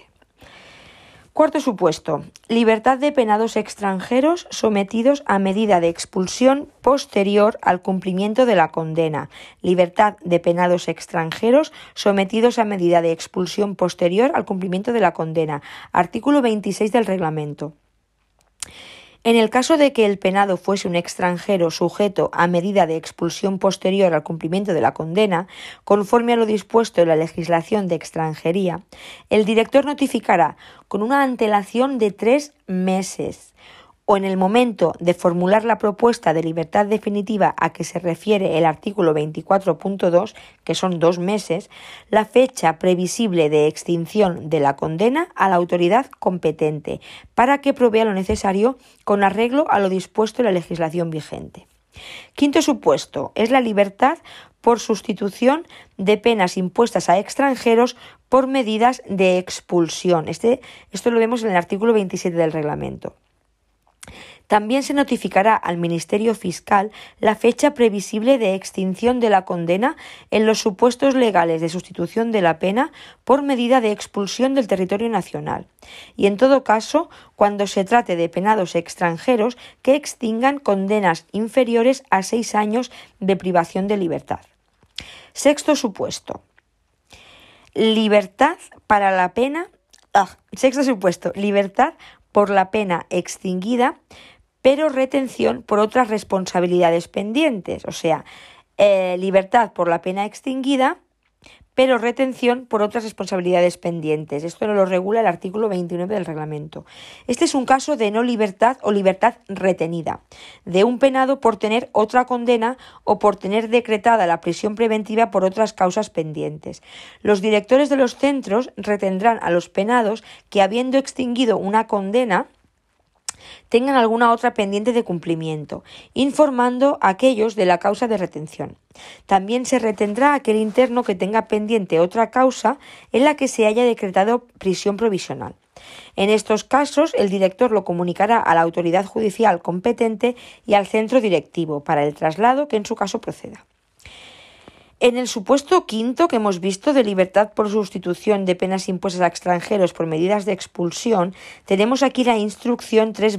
Cuarto supuesto. Libertad de penados extranjeros sometidos a medida de expulsión posterior al cumplimiento de la condena. Libertad de penados extranjeros sometidos a medida de expulsión posterior al cumplimiento de la condena. Artículo 26 del reglamento. En el caso de que el penado fuese un extranjero sujeto a medida de expulsión posterior al cumplimiento de la condena, conforme a lo dispuesto en la legislación de extranjería, el director notificará con una antelación de tres meses o en el momento de formular la propuesta de libertad definitiva a que se refiere el artículo 24.2, que son dos meses, la fecha previsible de extinción de la condena a la autoridad competente, para que provea lo necesario con arreglo a lo dispuesto en la legislación vigente. Quinto supuesto es la libertad por sustitución de penas impuestas a extranjeros por medidas de expulsión. Este, esto lo vemos en el artículo 27 del reglamento. También se notificará al Ministerio Fiscal la fecha previsible de extinción de la condena en los supuestos legales de sustitución de la pena por medida de expulsión del territorio nacional, y en todo caso cuando se trate de penados extranjeros que extingan condenas inferiores a seis años de privación de libertad. Sexto supuesto. Libertad para la pena. Ah, sexto supuesto. Libertad por la pena extinguida pero retención por otras responsabilidades pendientes, o sea, eh, libertad por la pena extinguida, pero retención por otras responsabilidades pendientes. Esto lo regula el artículo 29 del reglamento. Este es un caso de no libertad o libertad retenida, de un penado por tener otra condena o por tener decretada la prisión preventiva por otras causas pendientes. Los directores de los centros retendrán a los penados que, habiendo extinguido una condena, tengan alguna otra pendiente de cumplimiento, informando a aquellos de la causa de retención. También se retendrá aquel interno que tenga pendiente otra causa en la que se haya decretado prisión provisional. En estos casos, el director lo comunicará a la autoridad judicial competente y al centro directivo para el traslado que en su caso proceda. En el supuesto quinto que hemos visto de libertad por sustitución de penas impuestas a extranjeros por medidas de expulsión, tenemos aquí la instrucción 3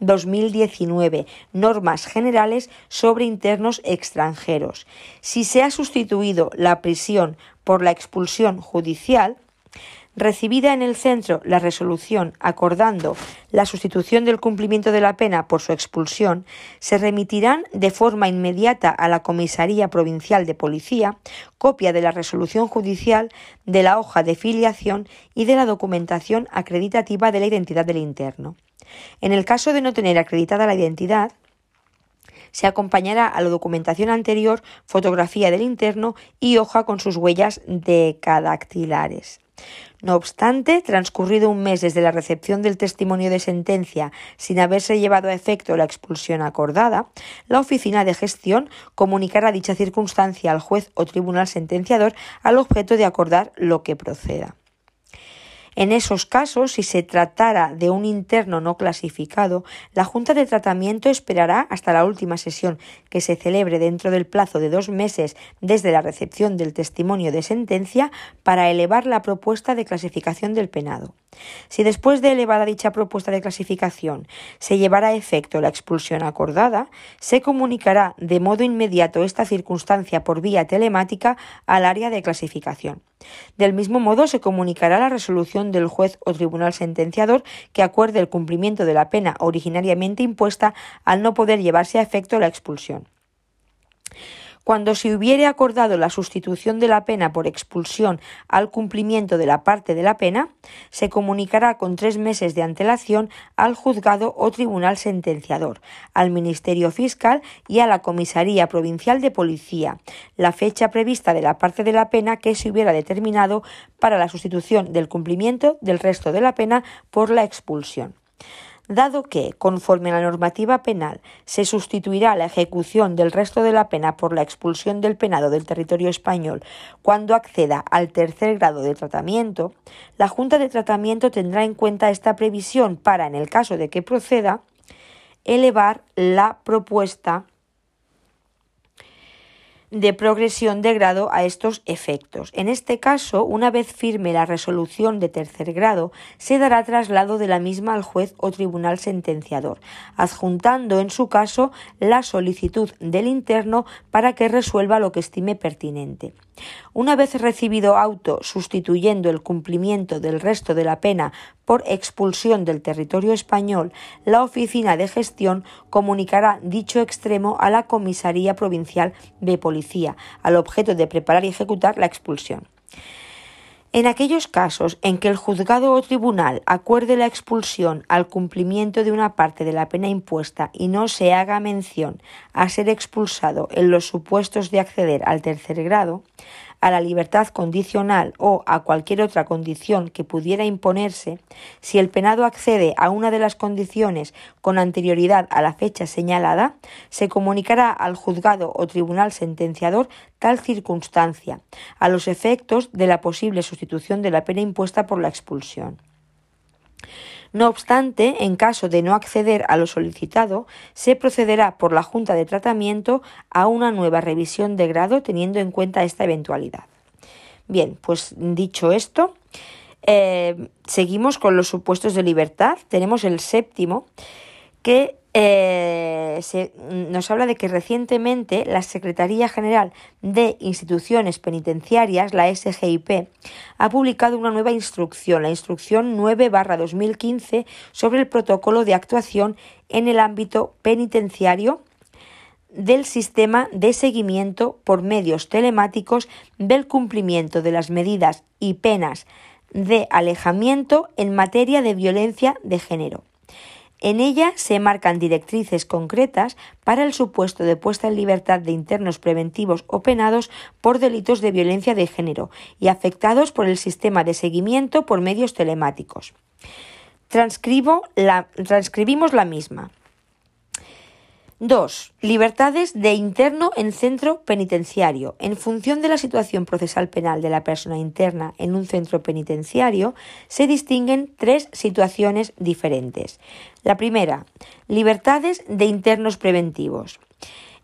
2019, normas generales sobre internos extranjeros. Si se ha sustituido la prisión por la expulsión judicial, recibida en el centro la resolución acordando la sustitución del cumplimiento de la pena por su expulsión, se remitirán de forma inmediata a la Comisaría Provincial de Policía copia de la resolución judicial, de la hoja de filiación y de la documentación acreditativa de la identidad del interno. En el caso de no tener acreditada la identidad, se acompañará a la documentación anterior fotografía del interno y hoja con sus huellas decadactilares. No obstante, transcurrido un mes desde la recepción del testimonio de sentencia sin haberse llevado a efecto la expulsión acordada, la Oficina de Gestión comunicará dicha circunstancia al juez o tribunal sentenciador al objeto de acordar lo que proceda. En esos casos, si se tratara de un interno no clasificado, la Junta de Tratamiento esperará hasta la última sesión que se celebre dentro del plazo de dos meses desde la recepción del testimonio de sentencia para elevar la propuesta de clasificación del penado. Si después de elevada dicha propuesta de clasificación se llevará a efecto la expulsión acordada, se comunicará de modo inmediato esta circunstancia por vía telemática al área de clasificación. Del mismo modo, se comunicará la resolución del juez o tribunal sentenciador que acuerde el cumplimiento de la pena originariamente impuesta al no poder llevarse a efecto la expulsión. Cuando se hubiere acordado la sustitución de la pena por expulsión al cumplimiento de la parte de la pena, se comunicará con tres meses de antelación al juzgado o tribunal sentenciador, al Ministerio Fiscal y a la Comisaría Provincial de Policía, la fecha prevista de la parte de la pena que se hubiera determinado para la sustitución del cumplimiento del resto de la pena por la expulsión. Dado que, conforme a la normativa penal, se sustituirá la ejecución del resto de la pena por la expulsión del penado del territorio español cuando acceda al tercer grado de tratamiento, la Junta de Tratamiento tendrá en cuenta esta previsión para, en el caso de que proceda, elevar la propuesta de progresión de grado a estos efectos. En este caso, una vez firme la resolución de tercer grado, se dará traslado de la misma al juez o tribunal sentenciador, adjuntando en su caso la solicitud del interno para que resuelva lo que estime pertinente. Una vez recibido auto sustituyendo el cumplimiento del resto de la pena por expulsión del territorio español, la Oficina de Gestión comunicará dicho extremo a la Comisaría Provincial de Policía, al objeto de preparar y ejecutar la expulsión. En aquellos casos en que el juzgado o tribunal acuerde la expulsión al cumplimiento de una parte de la pena impuesta y no se haga mención a ser expulsado en los supuestos de acceder al tercer grado, a la libertad condicional o a cualquier otra condición que pudiera imponerse, si el penado accede a una de las condiciones con anterioridad a la fecha señalada, se comunicará al juzgado o tribunal sentenciador tal circunstancia, a los efectos de la posible sustitución de la pena impuesta por la expulsión. No obstante, en caso de no acceder a lo solicitado, se procederá por la Junta de Tratamiento a una nueva revisión de grado teniendo en cuenta esta eventualidad. Bien, pues dicho esto, eh, seguimos con los supuestos de libertad. Tenemos el séptimo, que eh, se, nos habla de que recientemente la Secretaría General de Instituciones Penitenciarias, la SGIP, ha publicado una nueva instrucción, la instrucción 9-2015, sobre el protocolo de actuación en el ámbito penitenciario del sistema de seguimiento por medios telemáticos del cumplimiento de las medidas y penas de alejamiento en materia de violencia de género. En ella se marcan directrices concretas para el supuesto de puesta en libertad de internos preventivos o penados por delitos de violencia de género y afectados por el sistema de seguimiento por medios telemáticos. Transcribo la, transcribimos la misma. 2. Libertades de interno en centro penitenciario. En función de la situación procesal penal de la persona interna en un centro penitenciario, se distinguen tres situaciones diferentes. La primera, libertades de internos preventivos.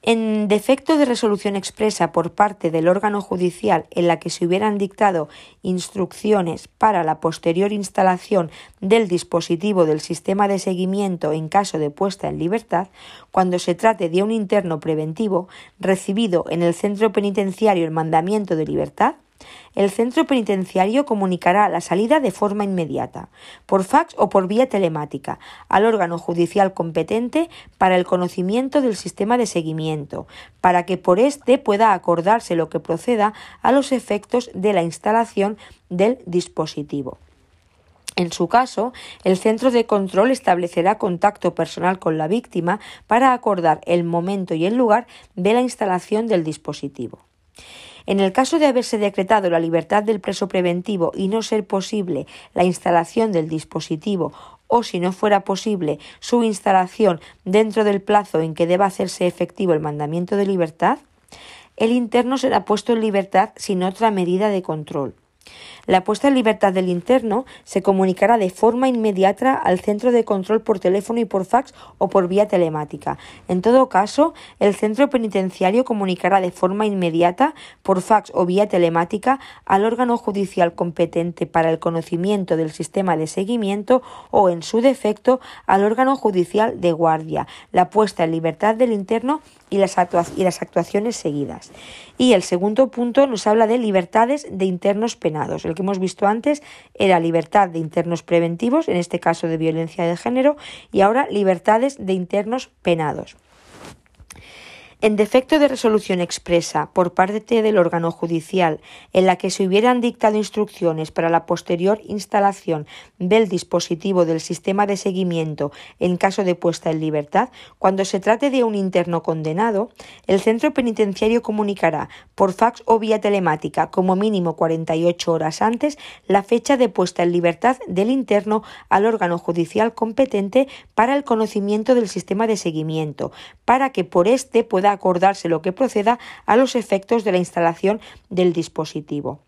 En defecto de resolución expresa por parte del órgano judicial en la que se hubieran dictado instrucciones para la posterior instalación del dispositivo del sistema de seguimiento en caso de puesta en libertad, cuando se trate de un interno preventivo recibido en el centro penitenciario el mandamiento de libertad, el centro penitenciario comunicará la salida de forma inmediata, por fax o por vía telemática, al órgano judicial competente para el conocimiento del sistema de seguimiento, para que por éste pueda acordarse lo que proceda a los efectos de la instalación del dispositivo. En su caso, el centro de control establecerá contacto personal con la víctima para acordar el momento y el lugar de la instalación del dispositivo. En el caso de haberse decretado la libertad del preso preventivo y no ser posible la instalación del dispositivo o si no fuera posible su instalación dentro del plazo en que deba hacerse efectivo el mandamiento de libertad, el interno será puesto en libertad sin otra medida de control. La puesta en libertad del interno se comunicará de forma inmediata al centro de control por teléfono y por fax o por vía telemática. En todo caso, el centro penitenciario comunicará de forma inmediata por fax o vía telemática al órgano judicial competente para el conocimiento del sistema de seguimiento o, en su defecto, al órgano judicial de guardia, la puesta en libertad del interno y las, actuaciones seguidas. Y el segundo punto nos habla de libertades de internos El que hemos visto antes era libertad de internos preventivos, en este caso de violencia de género, y ahora libertades de internos penados. En defecto de resolución expresa por parte del órgano judicial en la que se hubieran dictado instrucciones para la posterior instalación del dispositivo del sistema de seguimiento en caso de puesta en libertad, cuando se trate de un interno condenado, el centro penitenciario comunicará por fax o vía telemática como mínimo 48 horas antes la fecha de puesta en libertad del interno al órgano judicial competente para el conocimiento del sistema de seguimiento, para que por éste pueda acordarse lo que proceda a los efectos de la instalación del dispositivo.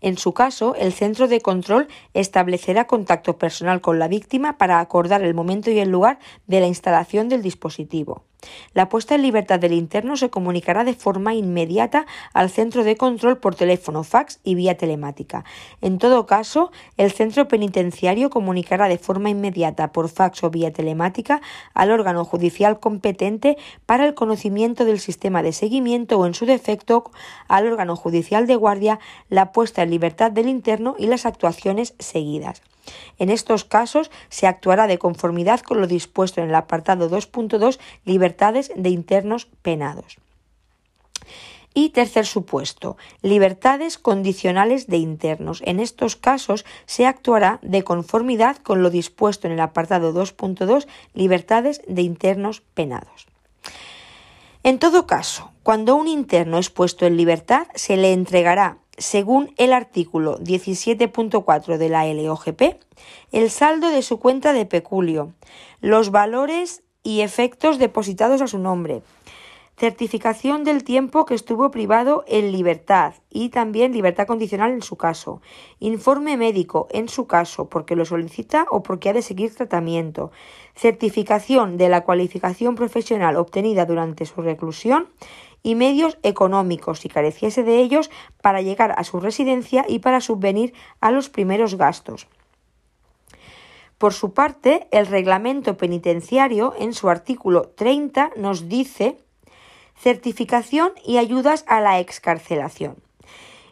En su caso, el centro de control establecerá contacto personal con la víctima para acordar el momento y el lugar de la instalación del dispositivo. La puesta en libertad del interno se comunicará de forma inmediata al centro de control por teléfono, fax y vía telemática. En todo caso, el centro penitenciario comunicará de forma inmediata por fax o vía telemática al órgano judicial competente para el conocimiento del sistema de seguimiento o, en su defecto, al órgano judicial de guardia la puesta en libertad del interno y las actuaciones seguidas. En estos casos se actuará de conformidad con lo dispuesto en el apartado 2.2 Libertades de internos penados. Y tercer supuesto, libertades condicionales de internos. En estos casos se actuará de conformidad con lo dispuesto en el apartado 2.2 Libertades de internos penados. En todo caso, cuando un interno es puesto en libertad, se le entregará según el artículo 17.4 de la LOGP, el saldo de su cuenta de peculio, los valores y efectos depositados a su nombre, certificación del tiempo que estuvo privado en libertad y también libertad condicional en su caso, informe médico en su caso porque lo solicita o porque ha de seguir tratamiento, certificación de la cualificación profesional obtenida durante su reclusión y medios económicos, si careciese de ellos, para llegar a su residencia y para subvenir a los primeros gastos. Por su parte, el reglamento penitenciario, en su artículo 30, nos dice certificación y ayudas a la excarcelación.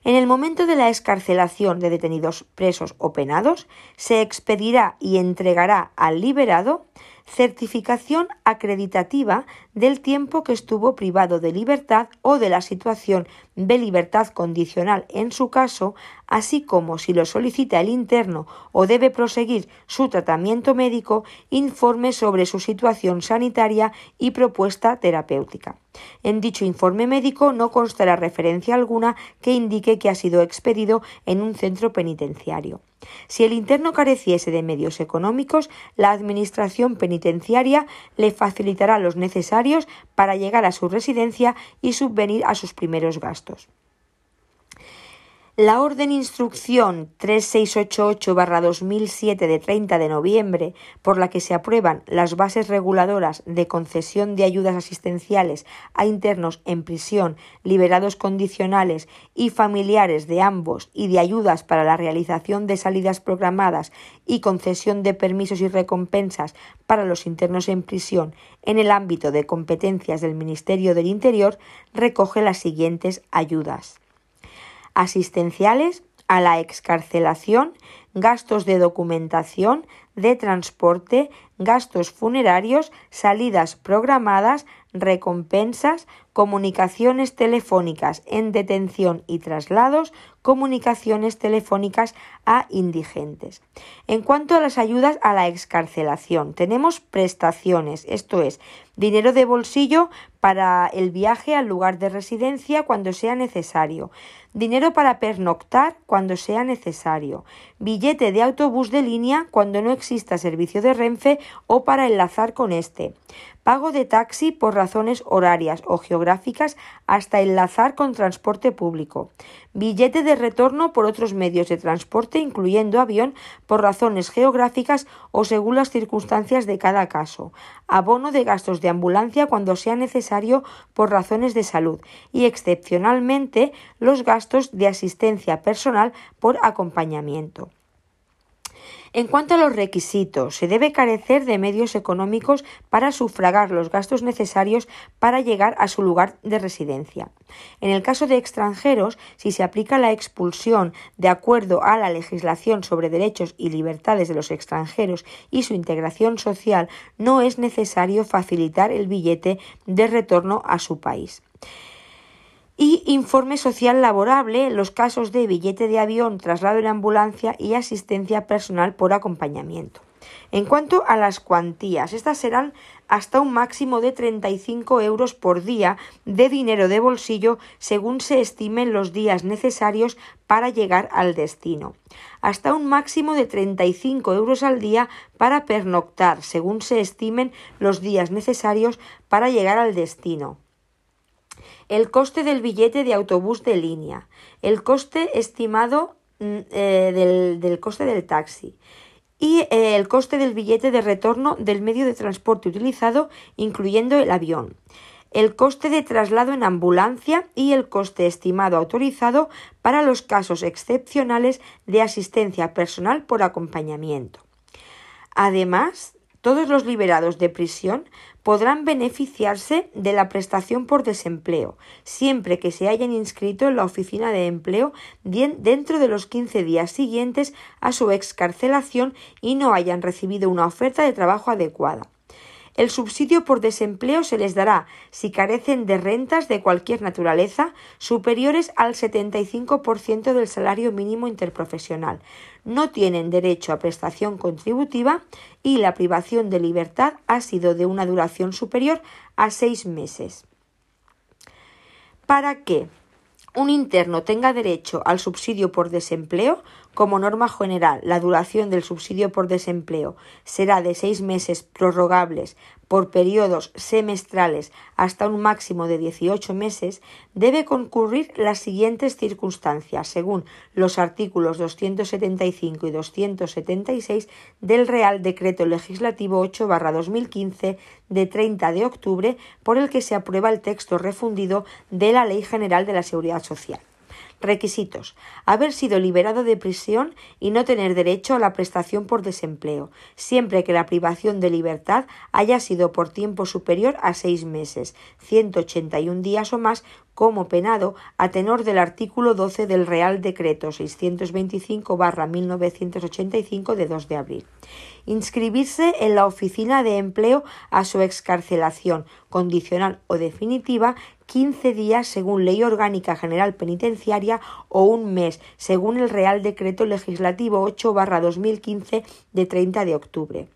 En el momento de la excarcelación de detenidos presos o penados, se expedirá y entregará al liberado certificación acreditativa del tiempo que estuvo privado de libertad o de la situación de libertad condicional en su caso, así como si lo solicita el interno o debe proseguir su tratamiento médico, informe sobre su situación sanitaria y propuesta terapéutica. En dicho informe médico no constará referencia alguna que indique que ha sido expedido en un centro penitenciario. Si el interno careciese de medios económicos, la Administración penitenciaria le facilitará los necesarios para llegar a su residencia y subvenir a sus primeros gastos. La Orden Instrucción 3688-2007 de 30 de noviembre, por la que se aprueban las bases reguladoras de concesión de ayudas asistenciales a internos en prisión, liberados condicionales y familiares de ambos y de ayudas para la realización de salidas programadas y concesión de permisos y recompensas para los internos en prisión en el ámbito de competencias del Ministerio del Interior, recoge las siguientes ayudas asistenciales a la excarcelación, gastos de documentación, de transporte, gastos funerarios, salidas programadas, recompensas, comunicaciones telefónicas en detención y traslados, comunicaciones telefónicas a indigentes. En cuanto a las ayudas a la excarcelación, tenemos prestaciones, esto es, dinero de bolsillo para el viaje al lugar de residencia cuando sea necesario, dinero para pernoctar cuando sea necesario, billete de autobús de línea cuando no exista servicio de Renfe o para enlazar con este, pago de taxi por razones horarias o geográficas hasta enlazar con transporte público, billete de retorno por otros medios de transporte incluyendo avión por razones geográficas o según las circunstancias de cada caso, abono de gastos de ambulancia cuando sea necesario por razones de salud y excepcionalmente los gastos de asistencia personal por acompañamiento. En cuanto a los requisitos, se debe carecer de medios económicos para sufragar los gastos necesarios para llegar a su lugar de residencia. En el caso de extranjeros, si se aplica la expulsión de acuerdo a la legislación sobre derechos y libertades de los extranjeros y su integración social, no es necesario facilitar el billete de retorno a su país y informe social laborable los casos de billete de avión, traslado en ambulancia y asistencia personal por acompañamiento. En cuanto a las cuantías, estas serán hasta un máximo de 35 euros por día de dinero de bolsillo según se estimen los días necesarios para llegar al destino. Hasta un máximo de 35 euros al día para pernoctar según se estimen los días necesarios para llegar al destino el coste del billete de autobús de línea, el coste estimado mm, eh, del, coste del taxi. Y eh, el coste del billete de retorno del medio de transporte utilizado, incluyendo el avión, el coste de traslado en ambulancia y el coste estimado autorizado para los casos excepcionales de asistencia personal por acompañamiento. Además, todos los liberados de prisión podrán beneficiarse de la prestación por desempleo, siempre que se hayan inscrito en la oficina de empleo dentro de los 15 días siguientes a su excarcelación y no hayan recibido una oferta de trabajo adecuada. El subsidio por desempleo se les dará si carecen de rentas de cualquier naturaleza superiores al 75% del salario mínimo interprofesional, no tienen derecho a prestación contributiva y la privación de libertad ha sido de una duración superior a seis meses. ¿Para qué? un interno tenga derecho al subsidio por desempleo, como norma general, la duración del subsidio por desempleo será de seis meses prorrogables por periodos semestrales hasta un máximo de 18 meses, debe concurrir las siguientes circunstancias, según los artículos 275 y 276 del Real Decreto Legislativo 8-2015 de 30 de octubre, por el que se aprueba el texto refundido de la Ley General de la Seguridad Social. Requisitos. Haber sido liberado de prisión y no tener derecho a la prestación por desempleo, siempre que la privación de libertad haya sido por tiempo superior a seis meses, 181 días o más, como penado a tenor del artículo 12 del Real Decreto 625-1985 de 2 de abril. Inscribirse en la oficina de empleo a su excarcelación, condicional o definitiva, 15 días según Ley Orgánica General Penitenciaria o un mes según el Real Decreto Legislativo 8-2015 de 30 de octubre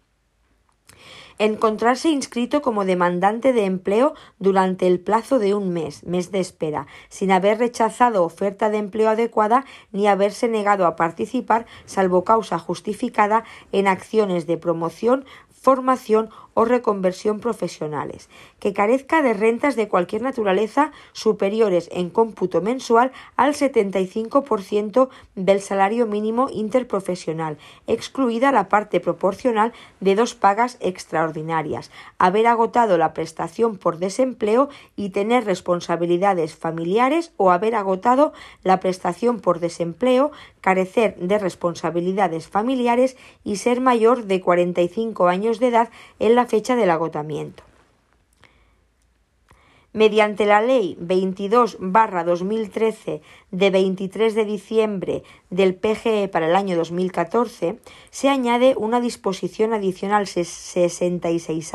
encontrarse inscrito como demandante de empleo durante el plazo de un mes, mes de espera, sin haber rechazado oferta de empleo adecuada ni haberse negado a participar, salvo causa justificada, en acciones de promoción, formación o reconversión profesionales, que carezca de rentas de cualquier naturaleza superiores en cómputo mensual al 75% del salario mínimo interprofesional, excluida la parte proporcional de dos pagas extraordinarias, haber agotado la prestación por desempleo y tener responsabilidades familiares o haber agotado la prestación por desempleo, carecer de responsabilidades familiares y ser mayor de 45 años de edad en la fecha del agotamiento. Mediante la Ley 22-2013 de 23 de diciembre del PGE para el año 2014, se añade una disposición adicional 66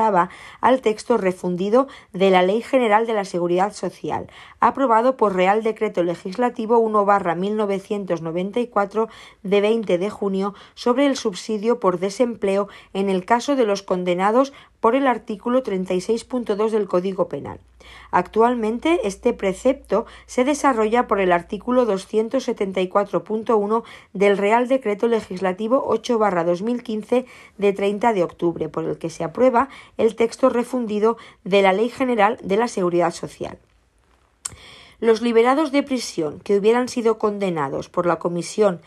al texto refundido de la Ley General de la Seguridad Social, aprobado por Real Decreto Legislativo 1-1994 de 20 de junio sobre el subsidio por desempleo en el caso de los condenados por el artículo 36.2 del Código Penal. Actualmente este precepto se desarrolla por el artículo 274.1 del Real Decreto Legislativo 8-2015 de 30 de octubre, por el que se aprueba el texto refundido de la Ley General de la Seguridad Social. Los liberados de prisión que hubieran sido condenados por la comisión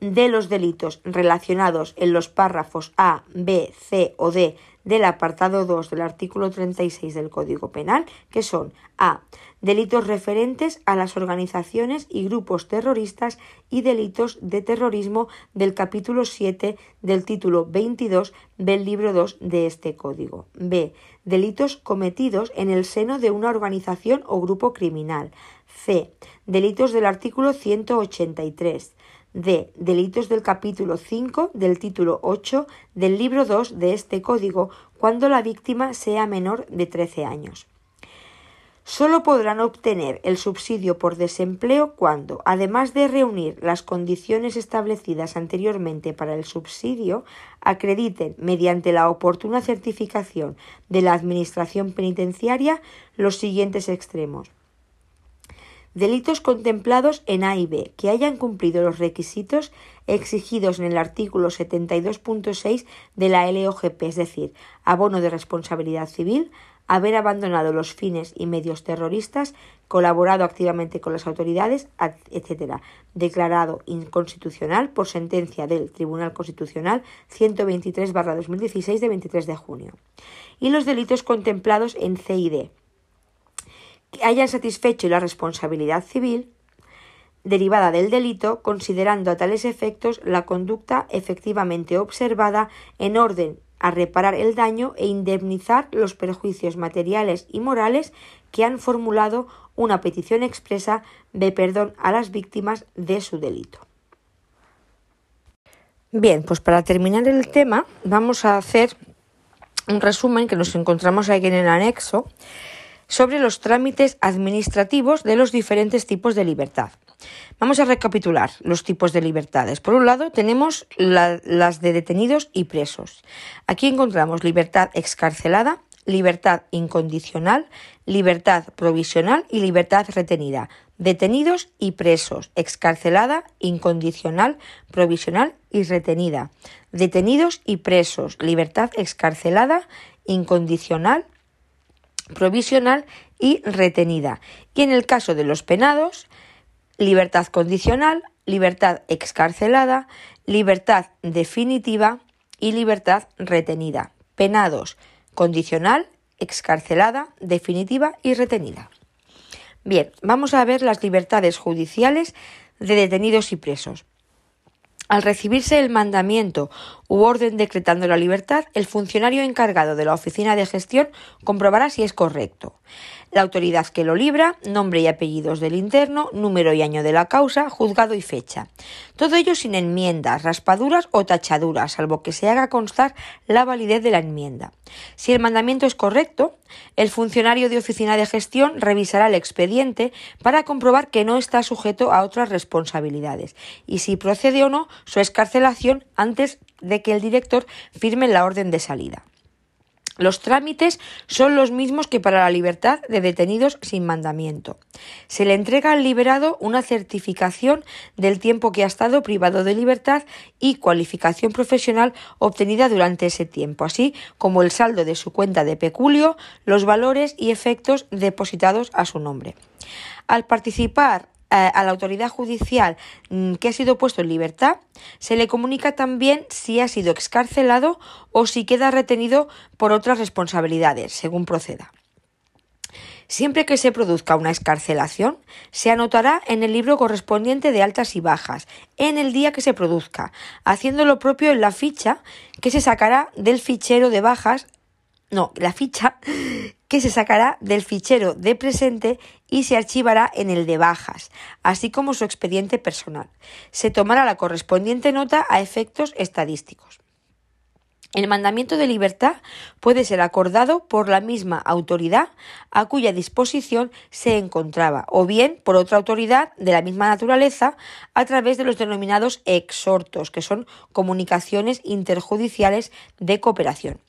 de los delitos relacionados en los párrafos A, B, C o D del apartado 2 del artículo 36 del Código Penal, que son A. Delitos referentes a las organizaciones y grupos terroristas y delitos de terrorismo del capítulo 7 del título 22 del libro 2 de este Código. B. Delitos cometidos en el seno de una organización o grupo criminal. C. Delitos del artículo 183 de delitos del capítulo 5 del título 8 del libro 2 de este código cuando la víctima sea menor de 13 años. Solo podrán obtener el subsidio por desempleo cuando, además de reunir las condiciones establecidas anteriormente para el subsidio, acrediten, mediante la oportuna certificación de la Administración Penitenciaria, los siguientes extremos delitos contemplados en A y B que hayan cumplido los requisitos exigidos en el artículo 72.6 de la LOGP, es decir, abono de responsabilidad civil, haber abandonado los fines y medios terroristas, colaborado activamente con las autoridades, etc., declarado inconstitucional por sentencia del Tribunal Constitucional 123-2016 de 23 de junio. Y los delitos contemplados en C y D, hayan satisfecho la responsabilidad civil derivada del delito, considerando a tales efectos la conducta efectivamente observada en orden a reparar el daño e indemnizar los perjuicios materiales y morales que han formulado una petición expresa de perdón a las víctimas de su delito. Bien, pues para terminar el tema vamos a hacer un resumen que nos encontramos aquí en el anexo sobre los trámites administrativos de los diferentes tipos de libertad. Vamos a recapitular los tipos de libertades. Por un lado, tenemos las de detenidos y presos. Aquí encontramos libertad excarcelada, libertad incondicional, libertad provisional y libertad retenida. Detenidos y presos, excarcelada, incondicional, provisional y retenida. Detenidos y presos, libertad excarcelada, incondicional, provisional y retenida. Y en el caso de los penados, libertad condicional, libertad excarcelada, libertad definitiva y libertad retenida. Penados condicional, excarcelada, definitiva y retenida. Bien, vamos a ver las libertades judiciales de detenidos y presos. Al recibirse el mandamiento u orden decretando la libertad, el funcionario encargado de la oficina de gestión comprobará si es correcto. La autoridad que lo libra, nombre y apellidos del interno, número y año de la causa, juzgado y fecha. Todo ello sin enmiendas, raspaduras o tachaduras, salvo que se haga constar la validez de la enmienda. Si el mandamiento es correcto, el funcionario de oficina de gestión revisará el expediente para comprobar que no está sujeto a otras responsabilidades y si procede o no su escarcelación antes de que el director firme la orden de salida. Los trámites son los mismos que para la libertad de detenidos sin mandamiento. Se le entrega al liberado una certificación del tiempo que ha estado privado de libertad y cualificación profesional obtenida durante ese tiempo, así como el saldo de su cuenta de peculio, los valores y efectos depositados a su nombre. Al participar a la autoridad judicial mm, que ha sido puesto en libertad, se le comunica también si ha sido excarcelado o si queda retenido por otras responsabilidades, según proceda. Siempre que se produzca una escarcelación, se anotará en el libro correspondiente de altas y bajas, en el día que se produzca, haciendo lo propio en la ficha que se sacará del fichero de bajas no, la ficha que se sacará del fichero de presente y se archivará en el de bajas, así como su expediente personal. Se tomará la correspondiente nota a efectos estadísticos. El mandamiento de libertad puede ser acordado por la misma autoridad a cuya disposición se encontraba, o bien por otra autoridad de la misma naturaleza a través de los denominados exhortos, que son comunicaciones interjudiciales de cooperación.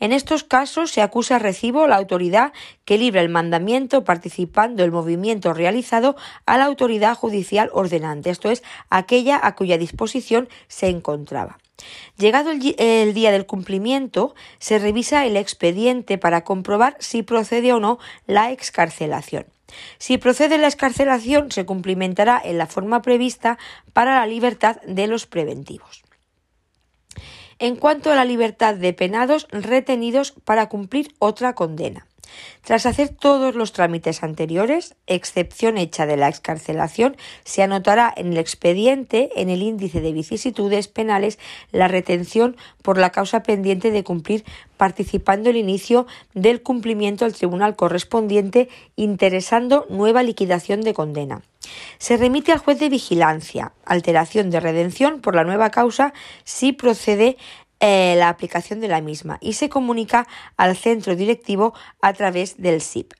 En estos casos se acusa a recibo la autoridad que libra el mandamiento participando el movimiento realizado a la autoridad judicial ordenante, esto es, aquella a cuya disposición se encontraba. Llegado el, día del cumplimiento, se revisa el expediente para comprobar si procede o no la excarcelación. Si procede la excarcelación, se cumplimentará en la forma prevista para la libertad de los preventivos en cuanto a la libertad de penados retenidos para cumplir otra condena. Tras hacer todos los trámites anteriores, excepción hecha de la excarcelación, se anotará en el expediente, en el índice de vicisitudes penales, la retención por la causa pendiente de cumplir participando el inicio del cumplimiento al tribunal correspondiente interesando nueva liquidación de condena. Se remite al juez de vigilancia, alteración de redención por la nueva causa si procede eh, la aplicación de la misma y se comunica al centro directivo a través del SIP.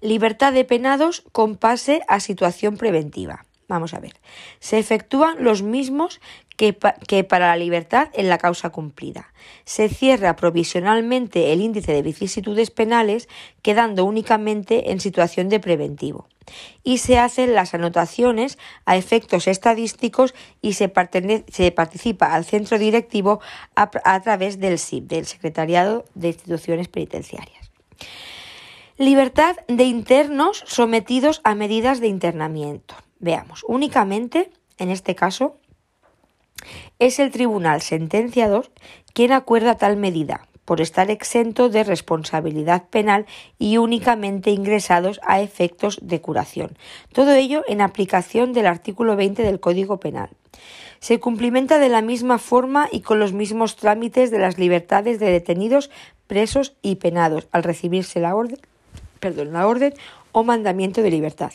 Libertad de penados con pase a situación preventiva. Vamos a ver. Se efectúan los mismos que, que, para la libertad en la causa cumplida. Se cierra provisionalmente el índice de vicisitudes penales, quedando únicamente en situación de preventivo y se hacen las anotaciones a efectos estadísticos y se, participa al centro directivo a, a través del SIP, del Secretariado de Instituciones Penitenciarias. Libertad de internos sometidos a medidas de internamiento. Veamos, únicamente, en este caso, es el tribunal sentenciador quien acuerda tal medida, por estar exento de responsabilidad penal y únicamente ingresados a efectos de curación. Todo ello en aplicación del artículo 20 del Código Penal. Se cumplimenta de la misma forma y con los mismos trámites de las libertades de detenidos, presos y penados al recibirse la orden, perdón, la orden o mandamiento de libertad.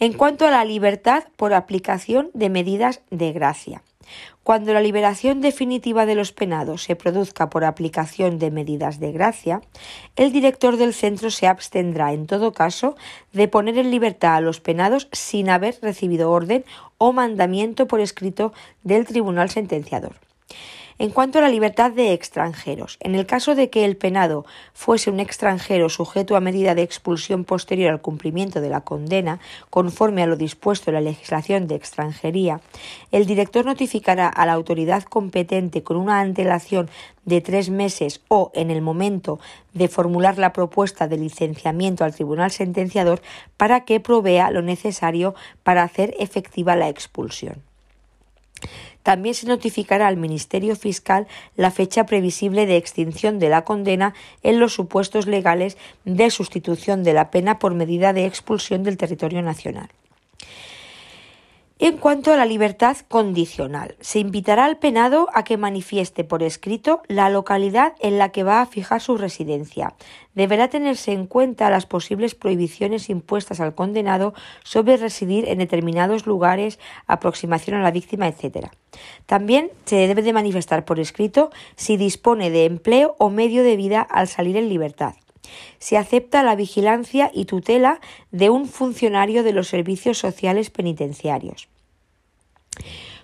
En cuanto a la libertad por aplicación de medidas de gracia. Cuando la liberación definitiva de los penados se produzca por aplicación de medidas de gracia, el director del centro se abstendrá, en todo caso, de poner en libertad a los penados sin haber recibido orden o mandamiento por escrito del tribunal sentenciador. En cuanto a la libertad de extranjeros, en el caso de que el penado fuese un extranjero sujeto a medida de expulsión posterior al cumplimiento de la condena, conforme a lo dispuesto en la legislación de extranjería, el director notificará a la autoridad competente con una antelación de tres meses o en el momento de formular la propuesta de licenciamiento al tribunal sentenciador para que provea lo necesario para hacer efectiva la expulsión. También se notificará al Ministerio Fiscal la fecha previsible de extinción de la condena en los supuestos legales de sustitución de la pena por medida de expulsión del territorio nacional. En cuanto a la libertad condicional, se invitará al penado a que manifieste por escrito la localidad en la que va a fijar su residencia. Deberá tenerse en cuenta las posibles prohibiciones impuestas al condenado sobre residir en determinados lugares, aproximación a la víctima, etc. También se debe de manifestar por escrito si dispone de empleo o medio de vida al salir en libertad se acepta la vigilancia y tutela de un funcionario de los servicios sociales penitenciarios.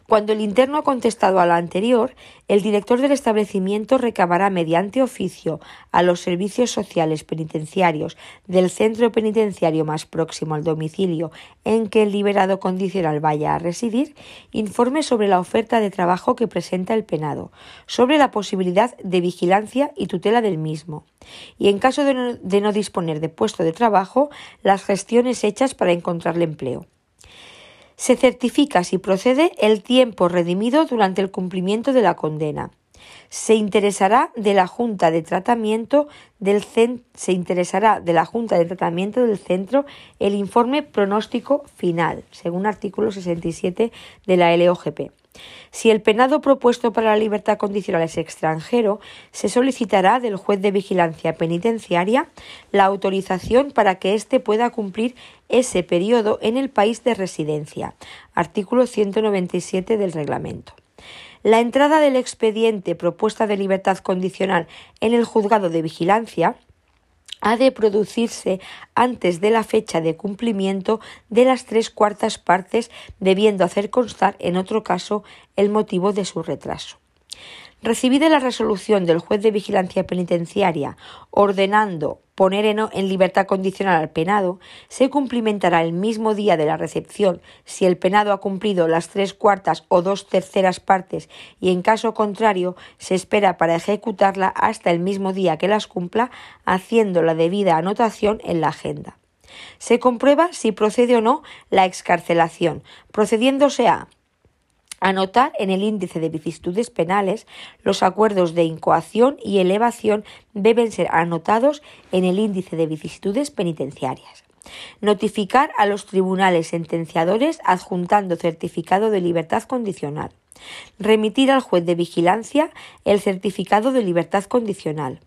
Cuando el interno ha contestado a la anterior, el director del establecimiento recabará mediante oficio a los servicios sociales penitenciarios del centro penitenciario más próximo al domicilio en que el liberado condicional vaya a residir informe sobre la oferta de trabajo que presenta el penado, sobre la posibilidad de vigilancia y tutela del mismo, y en caso de no, de no disponer de puesto de trabajo, las gestiones hechas para encontrarle empleo se certifica si procede el tiempo redimido durante el cumplimiento de la condena. Se interesará de la Junta de Tratamiento del se interesará de la Junta de Tratamiento del Centro el informe pronóstico final, según artículo 67 de la LOGP. Si el penado propuesto para la libertad condicional es extranjero, se solicitará del juez de vigilancia penitenciaria la autorización para que éste pueda cumplir ese periodo en el país de residencia. Artículo 197 del reglamento. La entrada del expediente propuesta de libertad condicional en el juzgado de vigilancia ha de producirse antes de la fecha de cumplimiento de las tres cuartas partes, debiendo hacer constar, en otro caso, el motivo de su retraso. Recibida la resolución del juez de vigilancia penitenciaria ordenando poner en, libertad condicional al penado, se cumplimentará el mismo día de la recepción si el penado ha cumplido las tres cuartas o dos terceras partes y en caso contrario se espera para ejecutarla hasta el mismo día que las cumpla, haciendo la debida anotación en la agenda. Se comprueba si procede o no la excarcelación, procediéndose a Anotar en el índice de vicisitudes penales los acuerdos de incoación y elevación deben ser anotados en el índice de vicisitudes penitenciarias. Notificar a los tribunales sentenciadores adjuntando certificado de libertad condicional. Remitir al juez de vigilancia el certificado de libertad condicional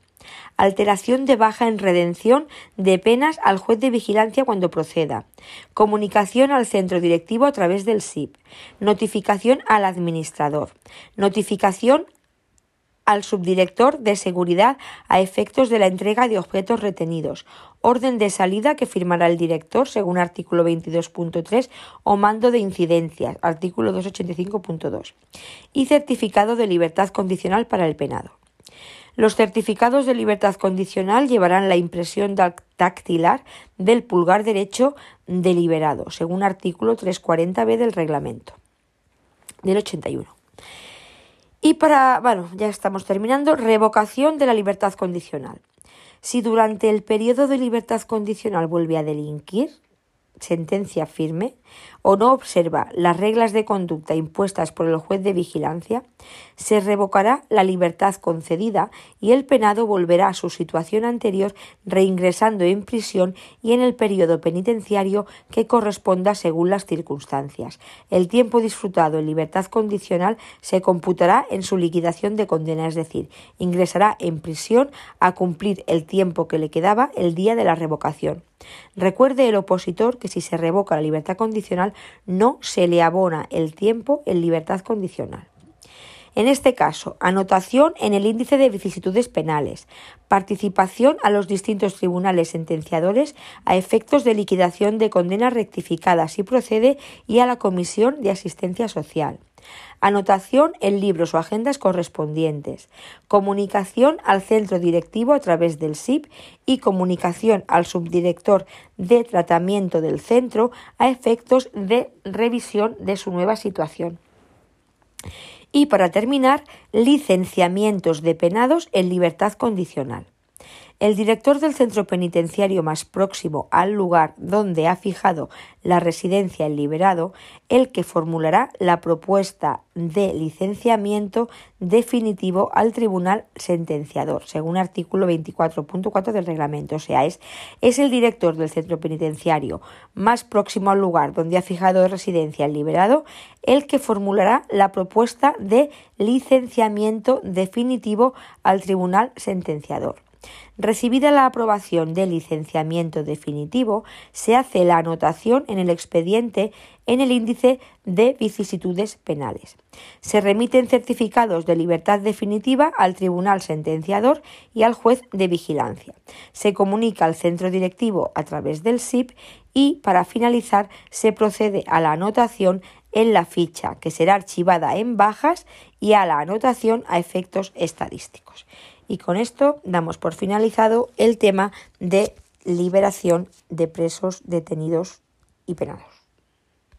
alteración de baja en redención de penas al juez de vigilancia cuando proceda, comunicación al centro directivo a través del SIP, notificación al administrador, notificación al subdirector de seguridad a efectos de la entrega de objetos retenidos, orden de salida que firmará el director según artículo 22.3 o mando de incidencias, artículo 285.2, y certificado de libertad condicional para el penado. Los certificados de libertad condicional llevarán la impresión dactilar del pulgar derecho deliberado, según artículo 340b del reglamento del 81. Y para, bueno, ya estamos terminando, revocación de la libertad condicional. Si durante el periodo de libertad condicional vuelve a delinquir, sentencia firme o no observa las reglas de conducta impuestas por el juez de vigilancia, se revocará la libertad concedida y el penado volverá a su situación anterior reingresando en prisión y en el periodo penitenciario que corresponda según las circunstancias. El tiempo disfrutado en libertad condicional se computará en su liquidación de condena, es decir, ingresará en prisión a cumplir el tiempo que le quedaba el día de la revocación. Recuerde el opositor que si se revoca la libertad condicional no se le abona el tiempo en libertad condicional. En este caso, anotación en el índice de vicisitudes penales, participación a los distintos tribunales sentenciadores a efectos de liquidación de condena rectificada si procede y a la Comisión de Asistencia Social. Anotación en libros o agendas correspondientes. Comunicación al centro directivo a través del SIP y comunicación al subdirector de tratamiento del centro a efectos de revisión de su nueva situación. Y para terminar, licenciamientos de penados en libertad condicional. El director del centro penitenciario más próximo al lugar donde ha fijado la residencia el liberado, el que formulará la propuesta de licenciamiento definitivo al tribunal sentenciador, según artículo 24.4 del reglamento. O sea, es, es el director del centro penitenciario más próximo al lugar donde ha fijado residencia el liberado, el que formulará la propuesta de licenciamiento definitivo al tribunal sentenciador. Recibida la aprobación del licenciamiento definitivo, se hace la anotación en el expediente en el índice de vicisitudes penales. Se remiten certificados de libertad definitiva al tribunal sentenciador y al juez de vigilancia. Se comunica al centro directivo a través del SIP y, para finalizar, se procede a la anotación en la ficha, que será archivada en bajas, y a la anotación a efectos estadísticos. Y con esto damos por finalizado el tema de liberación de presos detenidos y penados.